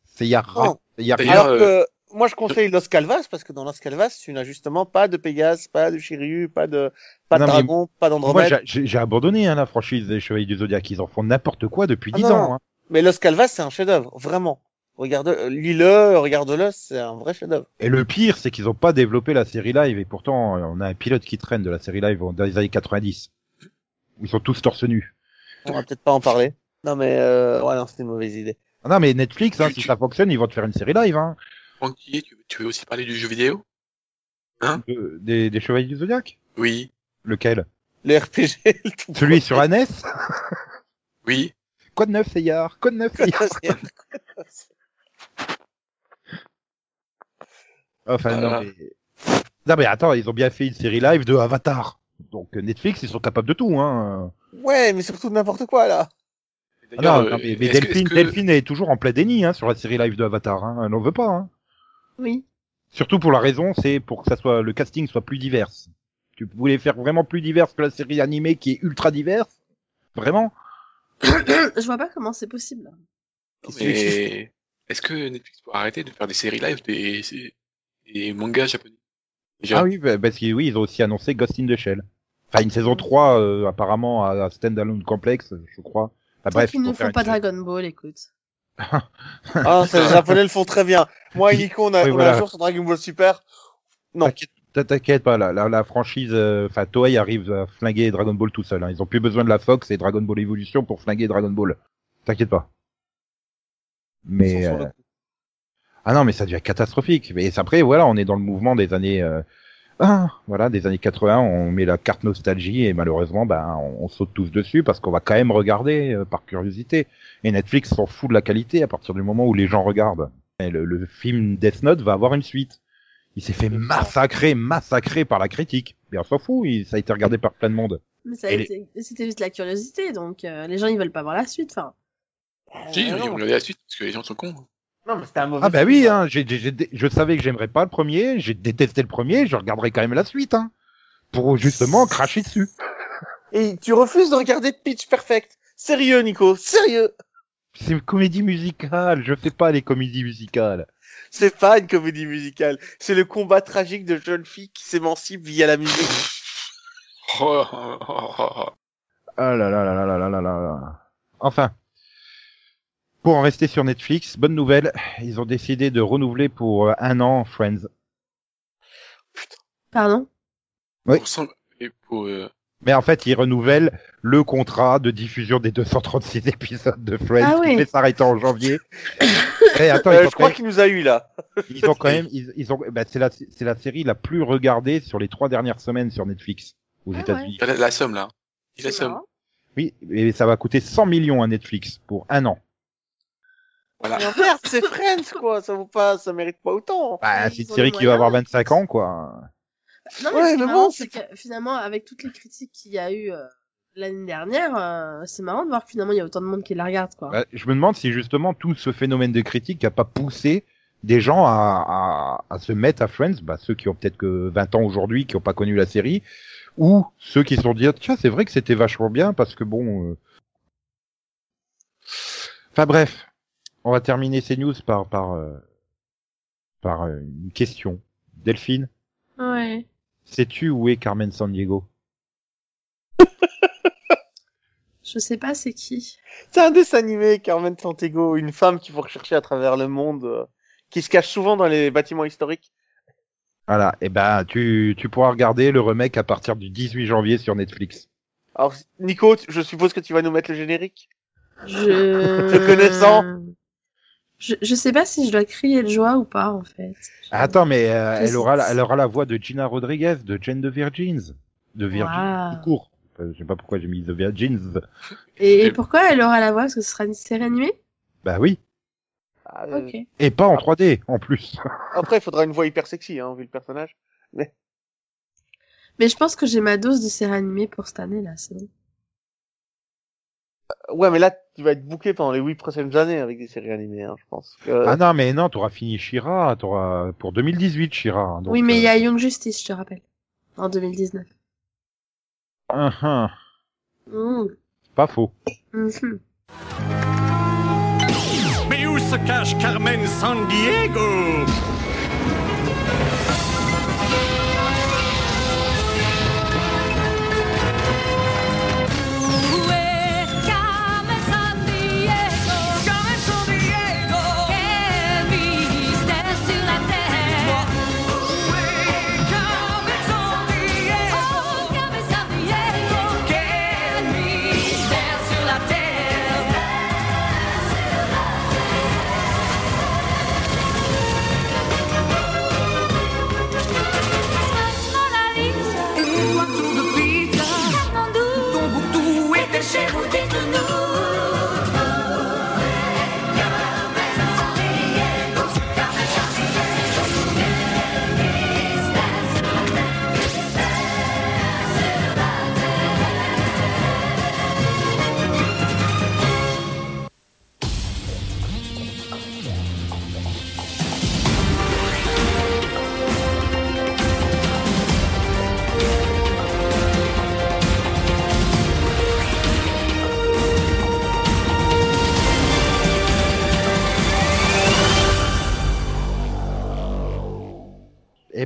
Seyar. Seyar Alors euh, que, moi, je conseille Los Calvas, parce que dans Los Calvas, tu n'as justement pas de Pégase, pas de Shiryu, pas de, pas de Non, dragon, pas Moi, d'Andromède. j'ai- j'ai abandonné hein, la franchise des Chevaliers du Zodiac. Ils en font n'importe quoi depuis Ah 10 non, ans. hein. Mais Los Calvas, c'est un chef-d'œuvre, vraiment. Regarde, euh, lis-le, regarde-le, c'est un vrai chef-d'œuvre. Et le pire, c'est qu'ils ont pas développé la série live. Et pourtant, on a un pilote qui traîne de la série live dans les années 90. Ils sont tous torse nus. On va peut-être pas en parler. Non, mais, euh, ouais, non, c'était une mauvaise idée. Ah non, mais Netflix, hein, si ça fonctionne, ils vont te faire une série live. Hein, Tu, veux- tu veux aussi parler du jeu vidéo? De- des, des Chevaliers du Zodiac? Oui, Lequel? Le RPG, (laughs) le tout Celui sur la NES oui. Quoi de neuf, Seyar Quoi de neuf, Seyar (laughs) Enfin, non, mais... Non, mais attends, ils ont bien fait une série live de Avatar. Donc euh, Netflix, ils sont capables de tout. Hein. Ouais, mais surtout n'importe quoi, là. Ah non, non, euh, mais, mais que- Delphine, que- Delphine est toujours en plein déni hein, sur la série live de Avatar. Hein. Elle n'en veut pas. Hein. Oui. Surtout pour la raison, c'est pour que ça soit le casting soit plus divers. Tu voulais faire vraiment plus divers que la série animée qui est ultra diverse? Vraiment? (coughs) Je vois pas comment c'est possible. Non, mais est-ce que Netflix pourrait arrêter de faire des séries live des, des mangas japonais? Déjà. Ah oui, bah, parce que oui, ils ont aussi annoncé Ghost in the Shell. Enfin, une saison 3, euh, apparemment, à, à Standalone Complex, je crois. Enfin, Bref, ils ne font pas série. Dragon Ball, écoute. Ah, ça, les japonais le font très bien. Moi et Nico, on a, Oui, on a voilà. un jour sur Dragon Ball Super. Non. T'inquiète- pas, la, la, la franchise, euh, enfin Toei arrive à flinguer Dragon Ball tout seul. Hein. Ils ont plus besoin de la Fox et Dragon Ball Evolution pour flinguer Dragon Ball. T'inquiète pas. Mais euh, ah non, mais ça devient catastrophique. Mais après, voilà, on est dans le mouvement des années. euh, Ah, voilà, des années 80, on met la carte nostalgie et malheureusement, ben, on, on saute tous dessus parce qu'on va quand même regarder euh, par curiosité. Et Netflix s'en fout de la qualité à partir du moment où les gens regardent. Et le, le film Death Note va avoir une suite. Il s'est fait massacrer, massacrer par la critique. Mais on s'en fout, il- ça a été regardé par plein de monde. Mais les- c'était juste la curiosité, donc euh, les gens ils veulent pas voir la suite. Enfin, Si, Euh, ils vont regarder la suite parce que les gens sont cons. Non, mais c'était un mauvais Ah bah film, oui, hein, j'ai, j'ai- j'ai- je savais que j'aimerais pas le premier, j'ai détesté le premier, je regarderai quand même la suite, hein, pour justement cracher dessus. Et tu refuses de regarder Pitch Perfect. Sérieux, Nico, sérieux. C'est une comédie musicale, je fais pas les comédies musicales. C'est pas une comédie musicale. C'est le combat tragique de jeunes filles qui s'émancipent via la musique. Oh, oh, oh, oh, oh. Ah là là là là là là là là là. Enfin, pour en rester sur Netflix, bonne nouvelle, ils ont décidé de renouveler pour euh, un an Friends. pardon? Oui. Pour cent- et pour, euh, Mais en fait, ils renouvellent le contrat de diffusion des 236 épisodes de Friends Ah qui oui. s'arrêter en janvier. (laughs) Et attends, Euh, je crois qu'il nous a eu là. ils ont quand (laughs) même, ils, ils ont, bah, c'est la, c'est la série la plus regardée sur les trois dernières semaines sur Netflix aux Ah États-Unis. la, la somme là. Il la somme. Oui, et ça va coûter 100 millions à Netflix pour un an. Voilà. Mais merde, c'est Friends quoi. Ça vaut pas, ça mérite pas autant. Bah, c'est une série qui va avoir moyens, 25 ans, quoi. Non, mais Ouais, mais marrant, bon, c'est que finalement, avec toutes les critiques qu'il y a eu euh, l'année dernière, euh, c'est marrant de voir que finalement il y a autant de monde qui la regarde, quoi. Bah, je me demande si justement tout ce phénomène de critique n'a pas poussé des gens à, à, à se mettre à Friends, bah, ceux qui ont peut-être que 20 ans aujourd'hui, qui n'ont pas connu la série, ou ceux qui se sont dit ah, tiens c'est vrai que c'était vachement bien parce que bon. euh. Enfin bref, on va terminer ces news par par euh, par euh, une question. Delphine, Ouais. sais-tu où est Carmen Sandiego (laughs) Je sais pas c'est qui? C'est un dessin animé, Carmen Santiago, une femme qu'il faut rechercher à travers le monde, euh, qui se cache souvent dans les bâtiments historiques. Voilà, et ben tu tu pourras regarder le remake à partir du 18 janvier sur Netflix. Alors, Nico, tu- je suppose que tu vas nous mettre le générique? Je... (laughs) Te connaissant? Je, je sais pas si je dois crier de joie ou pas, en fait. Attends, mais euh, elle aura, la, elle aura la voix de Gina Rodriguez, de Jane de Virgins, de Virgin tout court. Enfin, je sais pas pourquoi j'ai mis The Virgins. Et, et pourquoi elle aura la voix? Parce que ce sera une série animée? Bah oui, Ah, euh, Ok. et pas en 3D en plus. (laughs) Après, il faudra une voix hyper sexy, hein, vu le personnage. Mais je pense que j'ai ma dose de série animée pour cette année, là, c'est bon. Ouais, mais là, tu vas être bouqué pendant les huit prochaines années avec des séries animées, hein, je pense. que- Ah non, mais non, t'auras fini Shira, t'auras pour 2018 Shira. hein, donc, oui, mais il y euh, a Young Justice, je te rappelle. En 2019. hum, hum, Mmh. pas faux. Mhm. Mais où se cache Carmen Sandiego Où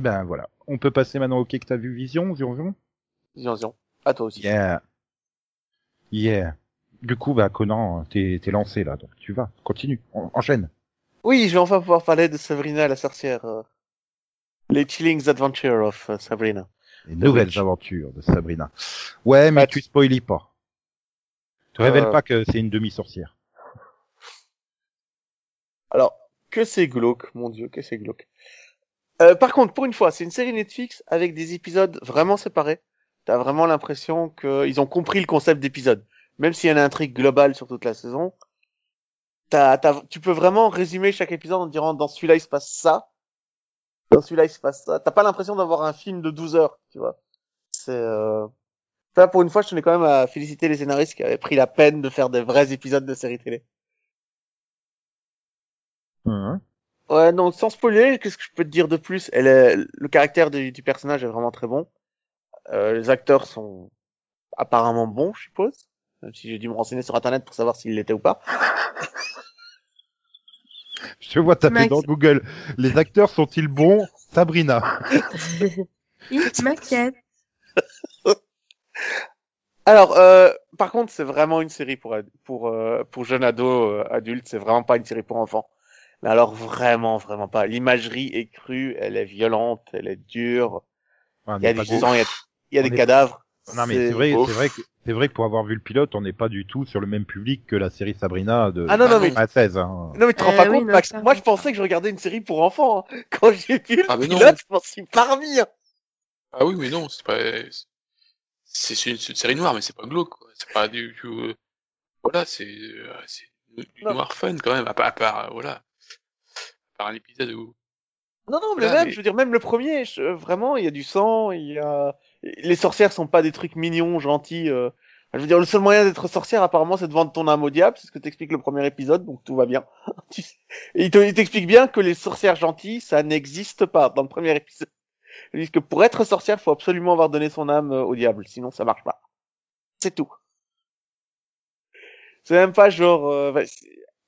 ben voilà. On peut passer maintenant au quai que t'as vu Vision, Vision Zion, zion. À toi aussi. Yeah. Yeah. Du coup, bah Conan, t'es lancé là, donc tu vas. Continue, en- enchaîne. Oui, je vais enfin pouvoir parler de Sabrina la sorcière. euh, Les Chillings Adventure of euh, Sabrina. Les nouvelles Witch. aventures de Sabrina. Ouais, mais Bah, tu spoilis pas. Tu révèles Euh. pas que c'est une demi-sorcière. Alors, que c'est glauque, mon dieu, que c'est glauque. Euh, par contre, pour une fois, c'est une série Netflix avec des épisodes vraiment séparés. T'as vraiment l'impression qu'ils ont compris le concept d'épisode. Même s'il y a une intrigue globale sur toute la saison, t'as, t'as, tu peux vraiment résumer chaque épisode en disant dans celui-là il se passe ça, dans celui-là il se passe ça. T'as pas l'impression d'avoir un film de 12 heures, tu vois. C'est euh... Pour une fois, je tenais quand même à féliciter les scénaristes qui avaient pris la peine de faire des vrais épisodes de série télé. Hein. Ouais, non, sans spoiler, qu'est-ce que je peux te dire de plus? Elle est... Le caractère du, du personnage est vraiment très bon. Euh, les acteurs sont apparemment bons, je suppose. Même si j'ai dû me renseigner sur internet pour savoir s'ils l'étaient ou pas. (laughs) Je vois taper Max. dans Google. Les acteurs sont-ils bons? Sabrina. (laughs) Il m'inquiète. (laughs) Alors, euh, par contre, c'est vraiment une série pour pour euh, pour jeunes ados, euh, adultes. C'est vraiment pas une série pour enfants. Mais alors vraiment, vraiment pas. L'imagerie est crue, elle est violente, elle est dure. Ouais, Il y a du sang, il y a, il y a On des est- cadavres. Non mais c'est vrai, c'est vrai que c'est vrai que pour avoir vu le pilote, on n'est pas du tout sur le même public que la série Sabrina de Ah non, non, mais non. à 16. Hein. Non mais tu te rends Euh, pas oui, compte, non, Max. Moi, je pensais que je regardais une série pour enfants. hein. (laughs) Quand j'ai vu le Ah, mais non. pilote, je m'en suis parmi. hein. Ah oui, mais non, c'est pas. C'est une, série noire, mais c'est pas glauque, quoi. C'est pas du tout. euh, Voilà, c'est euh, c'est noir fun quand même, à part, à part, euh, voilà. À part un épisode où. Non, non, mais Voilà, même, mais- je veux dire, même le premier, je- vraiment, il y a du sang, il y a... Les sorcières sont pas des trucs mignons, gentils. euh. Je veux dire, le seul moyen d'être sorcière, apparemment, c'est de vendre ton âme au diable, c'est ce que t'explique le premier épisode, donc tout va bien. (laughs) Et il te- il t'explique bien que les sorcières gentilles, ça n'existe pas dans le premier épisode. Ils disent que pour être sorcière, faut absolument avoir donné son âme euh, au diable, sinon ça marche pas. C'est tout. C'est même pas genre... euh,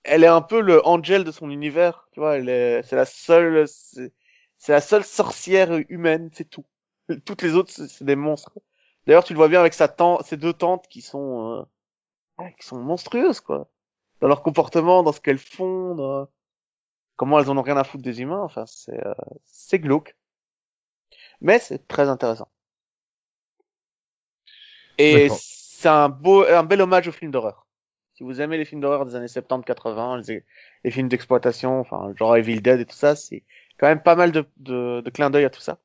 elle est un peu le Angel de son univers, tu vois, elle est, c'est la seule, c'est, c'est la seule sorcière humaine, c'est tout. (laughs) Toutes les autres, c'est, c'est des monstres. D'ailleurs, tu le vois bien avec sa tante, ses deux tantes qui sont, euh, ouais, qui sont monstrueuses, quoi. Dans leur comportement, dans ce qu'elles font, dans- comment elles en ont rien à foutre des humains, enfin, c'est, euh, c'est glauque. Mais c'est très intéressant. Et D'accord. c'est un beau, un bel hommage au film d'horreur. Si vous aimez les films d'horreur des années 70-80, les, les films d'exploitation, enfin, genre Evil Dead et tout ça, c'est quand même pas mal de, de, de clins d'œil à tout ça.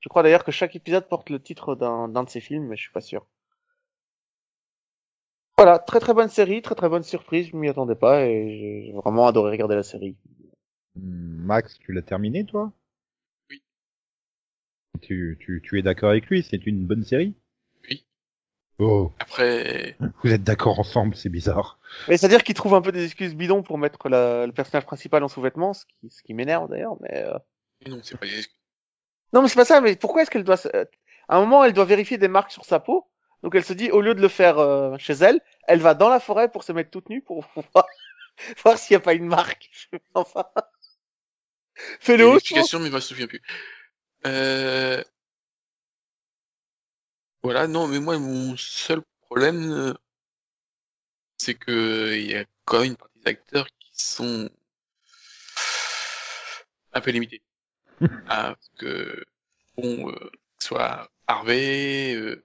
Je crois d'ailleurs que chaque épisode porte le titre d'un, de ces films, mais je suis pas sûr. Voilà, très très bonne série, très très bonne surprise, je m'y attendais pas et j'ai vraiment adoré regarder la série. Hmm, Max, tu l'as terminé toi? Oui. Tu, tu, tu es d'accord avec lui C'est une bonne série? Oh, Après, vous êtes d'accord ensemble, c'est bizarre. Mais c'est-à-dire qu'il trouve un peu des excuses bidons pour mettre la- le personnage principal en sous-vêtements, ce qui, ce qui m'énerve d'ailleurs, mais euh, non, c'est pas des Non, mais c'est pas ça, mais pourquoi est-ce qu'elle doit... se- euh, À un moment, elle doit vérifier des marques sur sa peau, donc elle se dit, au lieu de le faire euh, chez elle, elle va dans la forêt pour se mettre toute nue pour (laughs) voir, voir s'il n'y a pas une marque. (laughs) enfin... Fais-le autre. explication, mais je me souviens plus. Euh... Voilà, non, mais moi, mon seul problème, euh, c'est que il y a quand même une partie des acteurs qui sont un peu limités. (laughs) Ah, parce que, bon, euh, soit Harvey, euh,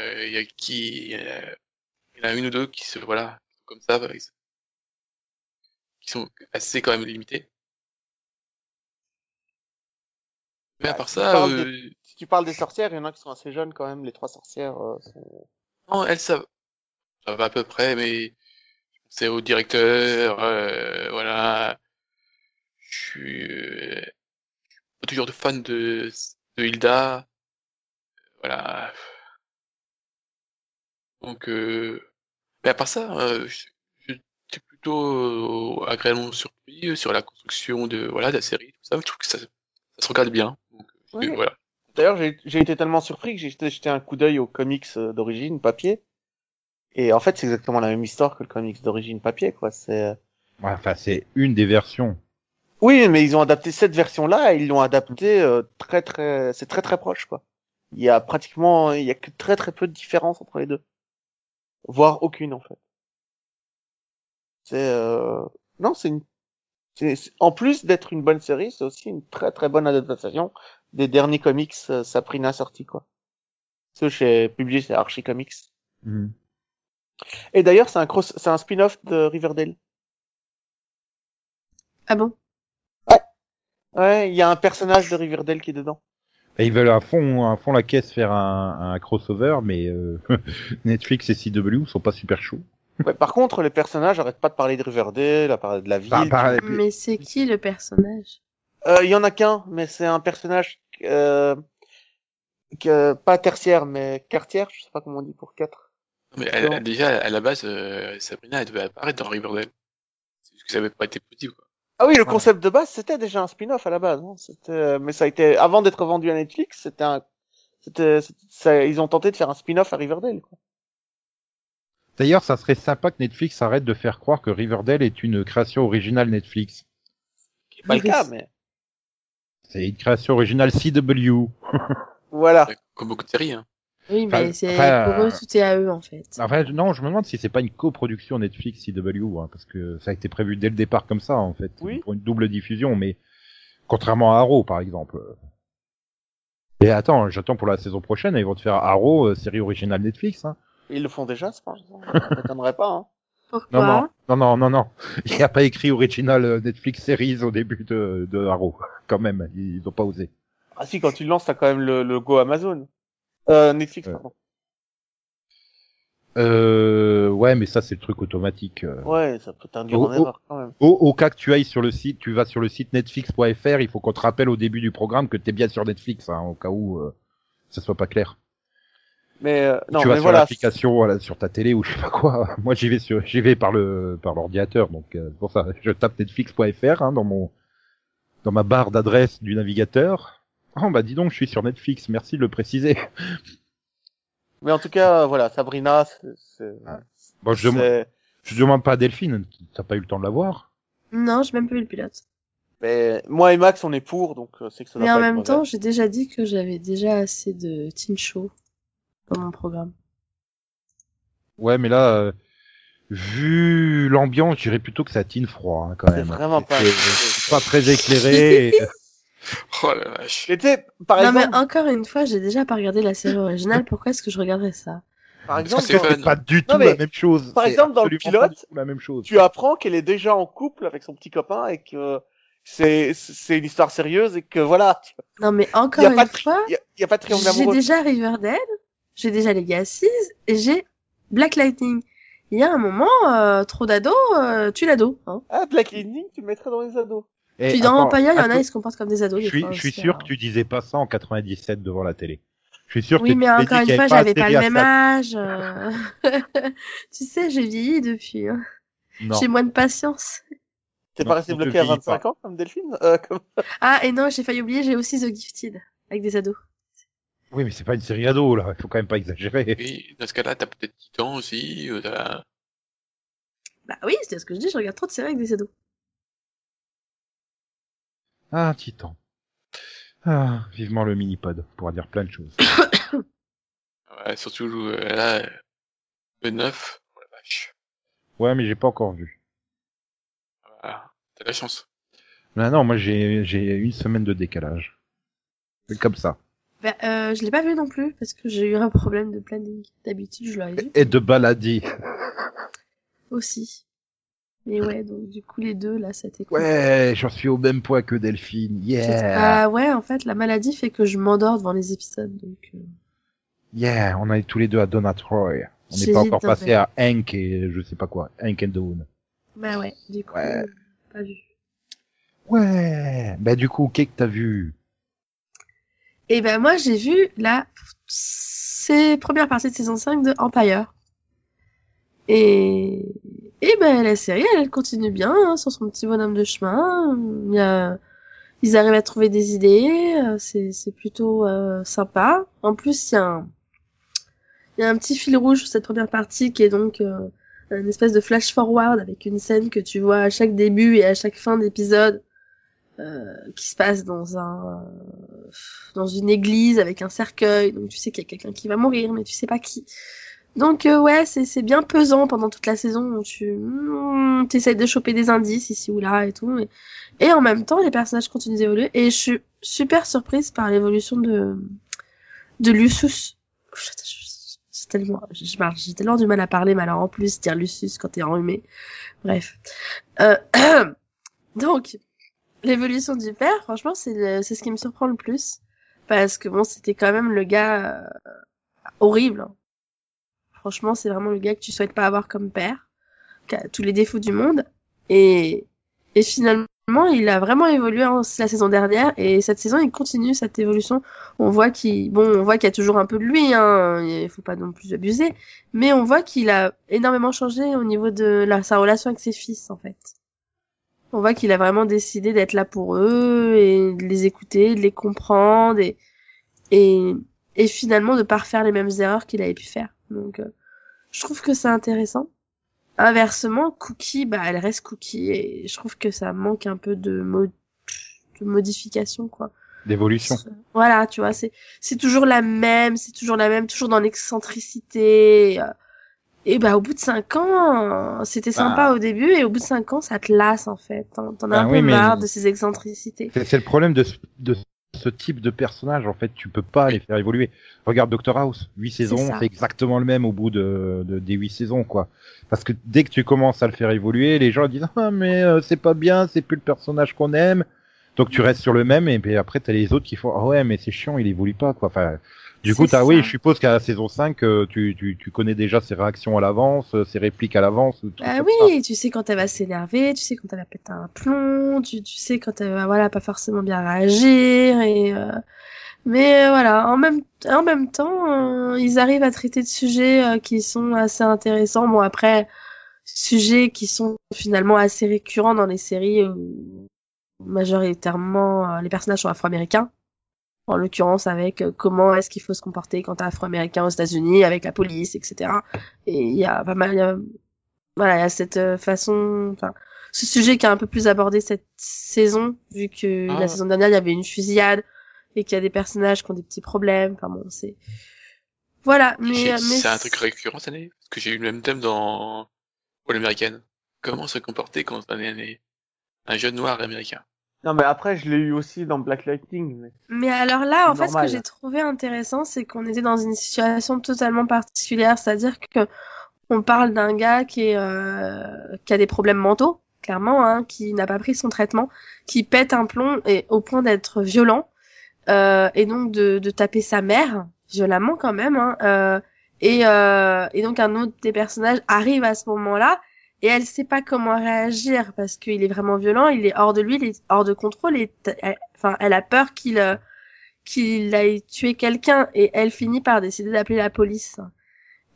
euh, il y a qui, il y en a une ou deux qui se, voilà, comme ça, qui sont assez quand même limités. Mais à Bah, part ça, de- euh, tu parles des sorcières, il y en a qui sont assez jeunes quand même, les trois sorcières euh, sont... non, elles, ça, ça va à peu près, mais c'est au directeur, euh, voilà. Je suis, euh, suis toujours de fan de, de Hilda, voilà. Donc, euh, mais à part ça, euh, je- j'étais plutôt euh, agréablement surpris sur la construction de, voilà, de la série, tout ça. Je trouve que ça, ça se regarde bien. Donc, voilà. D'ailleurs, j'ai été tellement surpris que j'ai jeté, un coup d'œil aux comics euh, d'origine, papier. Et en fait, c'est exactement la même histoire que le comics d'origine papier, quoi. C'est... Ouais, Enfin, c'est une des versions. Oui, mais ils ont adapté cette version-là et ils l'ont adapté euh, très très, c'est très très proche quoi. Il y a pratiquement, il y a que très très peu de différence entre les deux, voire aucune en fait. C'est euh... non, c'est une, c'est- en plus d'être une bonne série, c'est aussi une très très bonne adaptation des derniers comics euh, Sabrina sortis quoi. Ceux chez publié chez Archie Comics. Hmm. Et d'ailleurs, c'est un cross, c'est un spin-off de Riverdale. Ah bon? Ouais, il y a un personnage de Riverdale qui est dedans. Et ils veulent à fond, à fond la caisse faire un, un crossover, mais euh, (laughs) Netflix et CW sont pas super chauds. Ouais, par contre, les personnages arrêtent pas de parler de Riverdale, à parler de la ville. Bah, bah, Mais c'est qui le personnage? Il y en a qu'un, mais c'est un personnage euh, que pas tertiaire, mais quartière, je sais pas comment on dit pour quatre. Mais elle- Non. elle- déjà, à la base, euh, Sabrina, elle devait apparaître dans Riverdale. C'est juste que ça avait pas été possible, quoi. Ah oui, le concept de base, c'était déjà un spin-off à la base. hein. C'était, mais ça a été avant d'être vendu à Netflix, c'était un, c'était, c'était- ça- ils ont tenté de faire un spin-off à Riverdale. Quoi. D'ailleurs, ça serait sympa que Netflix arrête de faire croire que Riverdale est une création originale Netflix. C'est pas le cas, mais C'est une création originale CW. (laughs) voilà. Comme beaucoup de séries, hein. Oui, mais Enfin, c'est pour euh, eux, tout est à eux en fait. Enfin, non, je me demande si c'est pas une coproduction Netflix CW, hein, parce que ça a été prévu dès le départ comme ça, en fait, Oui. pour une double diffusion, mais contrairement à Arrow, par exemple. Et attends, j'attends pour la saison prochaine, ils vont te faire Arrow, euh, série originale Netflix. Hein. Ils le font déjà, c'est pas, ça (laughs) m'étonnerait pas. Hein. Pourquoi Non, non, non, non, non, non. (laughs) Il n'y a pas écrit original euh, Netflix Series au début de, de Arrow, (laughs) quand même. Ils ont pas osé. Ah si, quand tu le lances, t'as quand même le, le Go Amazon. Euh, Netflix, Ouais. pardon. Euh, ouais, mais ça c'est le truc automatique. euh. Ouais, ça peut t'induire Oh, en erreur quand même. Au, au cas que tu ailles sur le site, tu vas sur le site netflix.fr, il faut qu'on te rappelle au début du programme que t'es bien sur Netflix, hein, au cas où euh, ça soit pas clair. Mais euh, non, tu vas mais sur l'application voilà, sur ta télé ou je sais pas quoi. (laughs) Moi j'y vais sur, j'y vais par le par l'ordinateur, donc euh, pour ça je tape netflix.fr hein, dans mon dans ma barre d'adresse du navigateur. Oh bah dis donc, je suis sur Netflix, merci de le préciser. (laughs) Mais en tout cas, voilà, Sabrina, c'est, c'est, Bon, je, demande, c'est- je demande pas à Delphine, t'as pas eu le temps de la voir Non, j'ai même pas vu le pilote. mais moi et Max, on est pour, donc euh, c'est que ça Mais en même temps, j'ai déjà dit que j'avais déjà assez de teen show dans mon programme. Ouais, mais là, euh, vu l'ambiance, je dirais plutôt que ça tine froid hein, quand C'est même. vraiment pas- C'est- pas très éclairé. et- (laughs) Oh la vache. Par non, exemple, mais encore une fois, j'ai déjà pas regardé la série originale. Pourquoi est-ce que je regarderais ça? Par exemple, c'est dans- pas du tout Non, mais, la même chose. par exemple, dans le pilote, la même chose. tu apprends qu'elle est déjà en couple avec son petit copain et que c'est c'est une histoire sérieuse et que voilà, tu- Non, mais y encore pas une de fois, il y a, il y a pas de triangle j'ai amoureux. déjà Riverdale, j'ai déjà Legacy et j'ai Black Lightning. Il y a un moment, euh, trop d'ados, euh, tu l'ado. Hein. Ah, Black Lightning, tu le mettrais dans les ados. Et Puis dans Empire, il y en a, ils se comportent comme des ados. Je suis, je suis sûr que tu disais pas ça en 97 devant la télé. Je suis sûr que Oui, mais encore une fois, j'avais pas assez le même âge. euh. (laughs) tu sais, j'ai vieilli depuis. hein. J'ai moins de patience. T'es pas resté bloqué à vieillit 25 ans comme Delphine? Euh, comme... Ah, et non, j'ai failli oublier, j'ai aussi The Gifted, avec des ados. Oui, mais c'est pas une série ado là. Il faut quand même pas exagérer. Oui, dans ce cas-là, t'as peut-être Titan aussi, euh, t'as- Bah oui, c'est ce que je dis, je regarde trop de séries avec des ados. Ah, Titan. Ah, vivement le mini-pod. On pourra dire plein de choses. (coughs) ouais, surtout euh, là, euh, le 9, oh la vache. Ouais, mais j'ai pas encore vu. Voilà. T'as de la chance. Non, non, moi j'ai j'ai une semaine de décalage. C'est comme ça. Bah, euh, je l'ai pas vu non plus, parce que j'ai eu un problème de planning. D'habitude, je l'aurais vu Et de baladie. (laughs) aussi. Mais ouais, donc du coup, les deux, là, c'était cool. Ouais, j'en suis au même point que Delphine. Yeah. Ah ouais, en fait, la maladie fait que je m'endors devant les épisodes, donc... euh, Yeah, on est tous les deux à Donna Troy. On n'est pas encore passé à Hank et je sais pas quoi. Hank and Dawn. Bah ouais, du coup, Ouais. pas vu. Ouais. Bah du coup, qu'est-ce que t'as vu? Et ben moi, j'ai vu la première partie de saison 5 de Empire. Et et ben la série, elle, continue bien hein, sur son petit bonhomme de chemin. Il y ils arrivent à trouver des idées, euh, c'est plutôt euh, sympa. En plus, il y a un il y a un petit fil rouge sur cette première partie qui est donc euh, une espèce de flash forward avec une scène que tu vois à chaque début et à chaque fin d'épisode qui se passe dans un dans une église avec un cercueil. Donc tu sais qu'il y a quelqu'un qui va mourir mais tu sais pas qui. Donc euh, ouais c'est c'est bien pesant pendant toute la saison où tu mm, de choper des indices ici ou là et tout et, en même temps les personnages continuent d'évoluer. Et je suis super surprise par l'évolution de de Lucius. J'ai tellement j'ai tellement du mal à parler mais alors en plus dire Lucius quand t'es enrhumé. Bref. Euh, (clears throat) donc l'évolution du père, franchement, c'est c'est ce qui me surprend le plus. Parce que bon, c'était quand même le gars euh, horrible. hein. Franchement, c'est vraiment le gars que tu souhaites pas avoir comme père, qui a tous les défauts du monde. Et, et finalement, il a vraiment évolué en, la saison dernière. Et cette saison, il continue cette évolution. On voit qu'il, bon, on voit qu'il y a toujours un peu de lui. Hein, il faut pas non plus abuser. Mais on voit qu'il a énormément changé au niveau de sa relation avec ses fils, en fait. On voit qu'il a vraiment décidé d'être là pour eux et de les écouter, de les comprendre et, et, et finalement de pas refaire les mêmes erreurs qu'il avait pu faire. Donc, euh, je trouve que c'est intéressant. Inversement, Cookie, bah, elle reste Cookie et je trouve que ça manque un peu de, mo- de modification, quoi. D'évolution. Voilà, tu vois, c'est c'est toujours la même, c'est toujours la même, toujours dans l'excentricité. euh, Et bah au bout de cinq ans, c'était sympa au début et au bout de cinq ans, ça te lasse en fait. T'en as Bah un oui, peu marre de ces excentricités. C'est le problème de ce, de ce type de personnage, en fait, tu peux pas les faire évoluer. Regarde Doctor House, huit saisons, ça. c'est exactement le même au bout de, de- des huit saisons, quoi. Parce que dès que tu commences à le faire évoluer, les gens disent ah mais euh, c'est pas bien, c'est plus le personnage qu'on aime. Donc tu restes sur le même et puis après t'as les autres qui font ah ouais mais c'est chiant, il évolue pas quoi. Enfin du coup ça. oui, je suppose qu'à la saison 5 euh, tu, tu tu connais déjà ses réactions à l'avance, euh, ses répliques à l'avance. Bah comme oui, tu sais quand elle va s'énerver, tu sais quand elle va péter un plomb, tu, tu sais quand elle va voilà pas forcément bien réagir et euh, mais euh, voilà en même en même temps euh, ils arrivent à traiter de sujets qui sont assez intéressants. Bon après sujets qui sont finalement assez récurrents dans les séries où majoritairement les personnages sont afro-américains. En l'occurrence avec euh, comment est-ce qu'il faut se comporter quand t'es afro-américain aux États-Unis avec la police, etc. Et il y a pas mal, a- voilà, il y a cette euh, façon, enfin, ce sujet qui a un peu plus abordé cette saison, vu que Ah. la saison dernière il y avait une fusillade et qu'il y a des personnages qui ont des petits problèmes. Enfin bon, c'est voilà, mais C'est un truc récurrent cette année Parce que j'ai eu le même thème dans All American. Comment se comporter quand on est un jeune noir américain? Non, mais après, je l'ai eu aussi dans Black Lightning. Mais... Mais alors là, en fait, ce que j'ai trouvé intéressant, c'est qu'on était dans une situation totalement particulière, c'est-à-dire que on parle d'un gars qui est euh, qui a des problèmes mentaux, clairement, hein, qui n'a pas pris son traitement, qui pète un plomb et au point d'être violent euh, et donc de, de taper sa mère violemment quand même. Hein, euh, et, euh, et donc un autre des personnages arrive à ce moment-là et elle sait pas comment réagir parce qu'il est vraiment violent, il est hors de lui, il est hors de contrôle et enfin elle a peur qu'il euh, qu'il aille tuer quelqu'un et elle finit par décider d'appeler la police.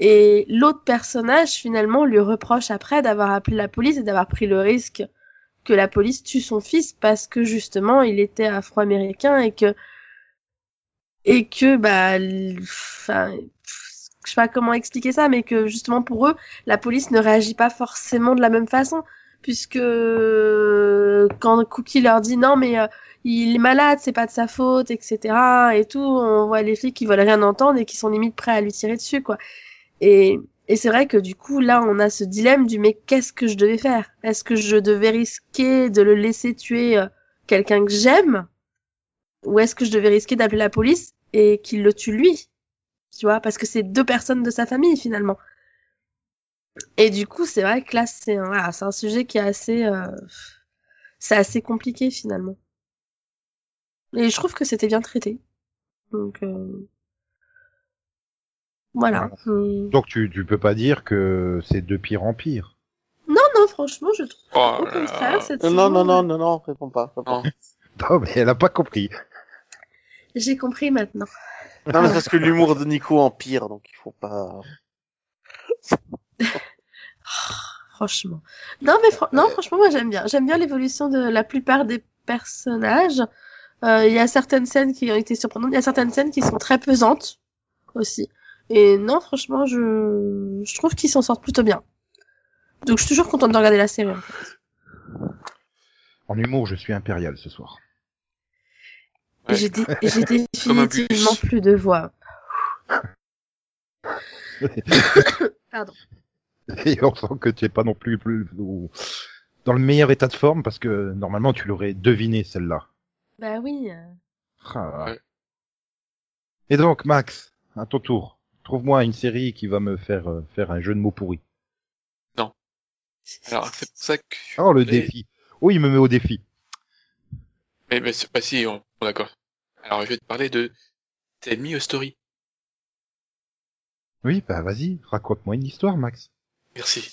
Et l'autre personnage finalement lui reproche après d'avoir appelé la police et d'avoir pris le risque que la police tue son fils parce que justement il était afro-américain et que et que bah enfin je sais pas comment expliquer ça mais que justement pour eux la police ne réagit pas forcément de la même façon. Puisque quand Cookie leur dit non mais euh, il est malade c'est pas de sa faute etc et tout on voit les flics qui veulent rien entendre et qui sont limite prêts à lui tirer dessus quoi. Et et c'est vrai que du coup là on a ce dilemme du mais qu'est-ce que je devais faire? Est-ce que je devais risquer de le laisser tuer euh, quelqu'un que j'aime? Ou est-ce que je devais risquer d'appeler la police et qu'il le tue lui? Tu vois parce que c'est deux personnes de sa famille finalement et du coup c'est vrai que là c'est un, voilà, c'est un sujet qui est assez euh, c'est assez compliqué finalement et je trouve que c'était bien traité donc euh, voilà Donc tu tu peux pas dire que c'est de pire en pire. non non franchement je trouve Oh au contraire cette Non, non, non, non, non, réponds pas. réponds Non. Mais elle a pas compris. j'ai compris maintenant. Non, mais c'est parce que l'humour de Nico empire, donc il faut pas. (laughs) franchement. Non, mais fran- non, franchement, moi j'aime bien. J'aime bien l'évolution de la plupart des personnages. Euh, Il y a certaines scènes qui ont été surprenantes. Il y a certaines scènes qui sont très pesantes aussi. Et non, franchement, je, je trouve qu'ils s'en sortent plutôt bien. Donc je suis toujours contente de regarder la série. en fait. En humour, je suis impérial ce soir. Ouais. j'ai (laughs) définitivement plus de voix. (coughs) Pardon. Et on sent que tu es pas non plus, plus dans le meilleur état de forme parce que normalement tu l'aurais deviné celle-là. Bah oui. Ah. Ouais. Et donc Max, à ton tour, trouve-moi une série qui va me faire euh, faire un jeu de mots pourri. Alors, c'est pour ça que... Oh le Et- défi. Oh il me met au défi. Ben, c'est pas si, on, bon, d'accord. Alors, je vais te parler de Tell Me a Story. Oui, bah vas-y, raconte-moi une histoire, Max. Merci.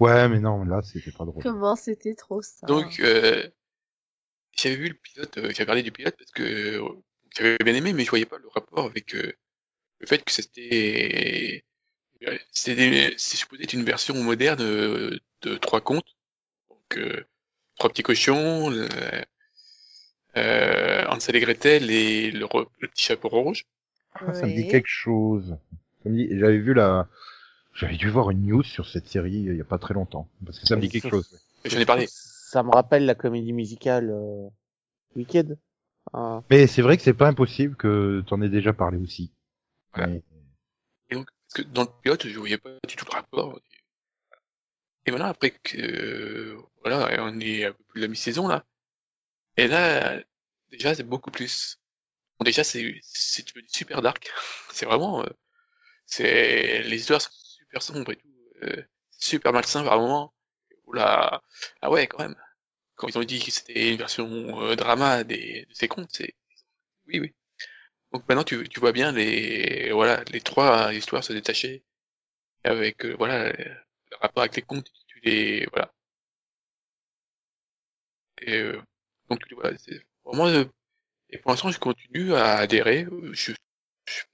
Ouais, mais non, là, c'était pas drôle. Comment c'était trop ça. Donc, euh, j'avais vu le pilote, euh, j'avais regardé du pilote parce que euh, j'avais bien aimé, mais je voyais pas le rapport avec euh, le fait que c'était c'était c'est supposé être une version moderne euh, de trois contes. Donc, euh, trois petits cochons, le, euh, Hansel et Gretel et le, le petit chapeau rouge. Ah, ça me dit quelque chose. Ça me dit- J'avais vu la, j'avais dû voir une news sur cette série euh, il y a pas très longtemps, parce que ça me dit quelque chose. J'en ai parlé. Ça me rappelle la comédie musicale euh, Wicked. Ah. Mais c'est vrai que c'est pas impossible que t'en aies déjà parlé aussi. Voilà. Mais- Et donc, parce que dans le pilote, je voyais pas du tout le rapport. Et voilà, après que, euh, voilà, on est un peu plus de la mi-saison, là. Et là, déjà, c'est beaucoup plus. Bon, déjà, c'est, super dark. (laughs) C'est vraiment, euh, c'est, les histoires sont super sombres et tout, euh, super malsain par moment. Oula, ah ouais, quand même. Quand ils ont dit que c'était une version euh, drama des, de ces contes, c'est, oui, oui. Donc maintenant tu, tu vois bien les voilà les trois histoires se détacher avec euh, voilà rapport avec les contes tu les voilà. Et euh, donc voilà vraiment euh, et pour l'instant je continue à adhérer. Euh, je, je suis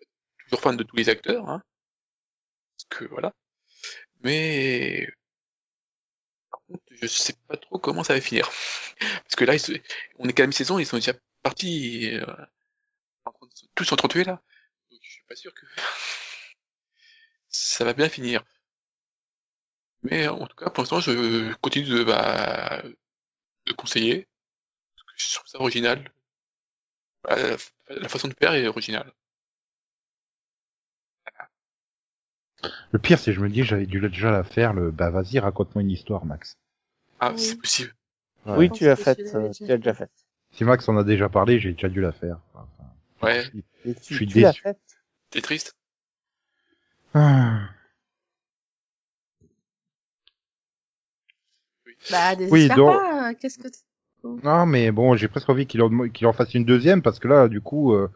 toujours fan de tous les acteurs hein. Parce que voilà. Mais par contre je sais pas trop comment ça va finir. (laughs) Parce que là on est qu'à la mi-saison ils sont déjà partis euh, tous s'entretuer là. Donc je suis pas sûr que (laughs) ça va bien finir. Mais en tout cas, pour l'instant, je continue de, bah, de conseiller. Parce que je trouve ça original. Bah, la, la façon de faire est originale. Le pire, c'est que je me dis, j'avais dû déjà la faire. Le, bah vas-y, raconte-moi une histoire, Max. Ah, Oui. c'est possible. Ouais. Oui, Je tu l'as faite. euh, déjà Tu l'as déjà faite. Si Max en a déjà parlé, j'ai déjà dû la faire. Enfin, Ouais, Je tu, suis tu l'as déçu. faite. t'es triste? ah. Bah, désespère donc- pas. euh, Qu'est-ce que Non, mais bon, j'ai presque envie qu'il en, qu'il en fasse une deuxième parce que là, du coup, euh,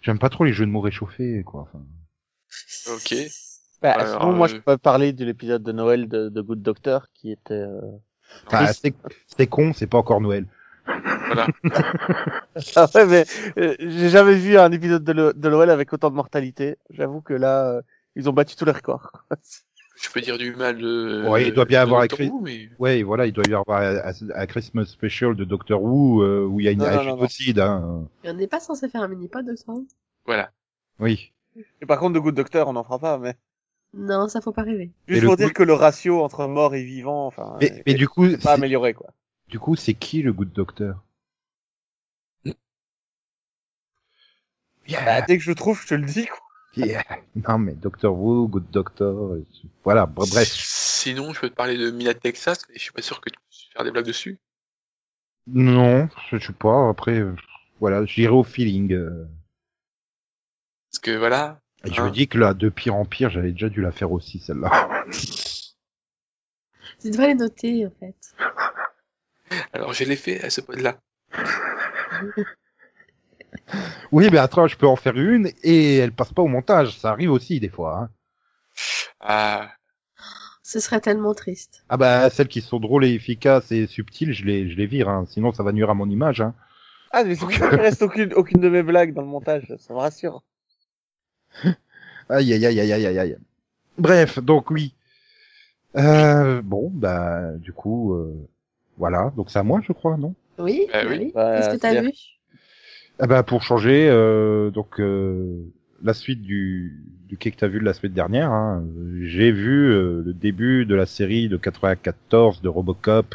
j'aime pas trop les jeux de mots réchauffés, quoi. Enfin, Ok. Bah, Alors, sinon, moi, je peux parler de l'épisode de Noël de, de Good Doctor qui était. euh, enfin, Oui. c'est- c'était con, c'est pas encore Noël. Voilà. (laughs) Ah ouais, mais euh, j'ai jamais vu un épisode de Noël avec autant de mortalité. J'avoue que là, euh, ils ont battu tous les records. Je peux dire du mal de. Ouais, il doit bien avoir écrit- Who, mais Ouais, voilà, il doit y avoir un, un- un Christmas special de Doctor Who euh, où il y a une, génocide. Hein. Et on n'est pas censé faire un mini-pod de ça voilà. Oui. Et par contre, de Good Doctor, on n'en fera pas, mais. Non, ça faut pas rêver. Juste pour dire que le ratio entre mort et vivant, enfin. Mais, est- mais du coup, pas c'est- amélioré, quoi. du coup, c'est qui le Good Doctor? Bah, dès que je le trouve, je te le dis, quoi. Yeah. Non, mais Doctor Who, Good Doctor, euh, voilà, bre- bref. Sinon, je peux te parler de Mina Texas, mais je suis pas sûr que tu puisses faire des blagues dessus. Non, je sais pas. Après, euh, voilà, j'irai au feeling. euh. Parce que voilà. Et je Hein. me dis que là, de pire en pire, j'avais déjà dû la faire aussi, celle-là. (laughs) Tu devrais les noter, en fait. Alors, je l'ai fait à ce pod-là. (laughs) oui, mais attends, je peux en faire une et elle passe pas au montage. Ça arrive aussi des fois. Hein. Ah, Ce serait tellement triste. Ah bah, celles qui sont drôles et efficaces et subtiles, je les, je les vire. Hein. Sinon, ça va nuire à mon image. Hein. Ah, mais qu'il reste aucune, aucune de mes blagues dans le montage, ça me rassure. (laughs) Aïe, aïe, aïe, aïe, aïe, aïe, aïe. Bref, donc oui. Euh, bon, bah, du coup, euh, voilà. Donc c'est à moi, je crois, non? Oui, bah oui. oui. Bah, Qu'est-ce que t'as vu? Ah bah, pour changer, euh, donc euh, la suite du, du quai que t'as vu de la semaine dernière, hein, j'ai vu euh, le début de la série de 94 de Robocop.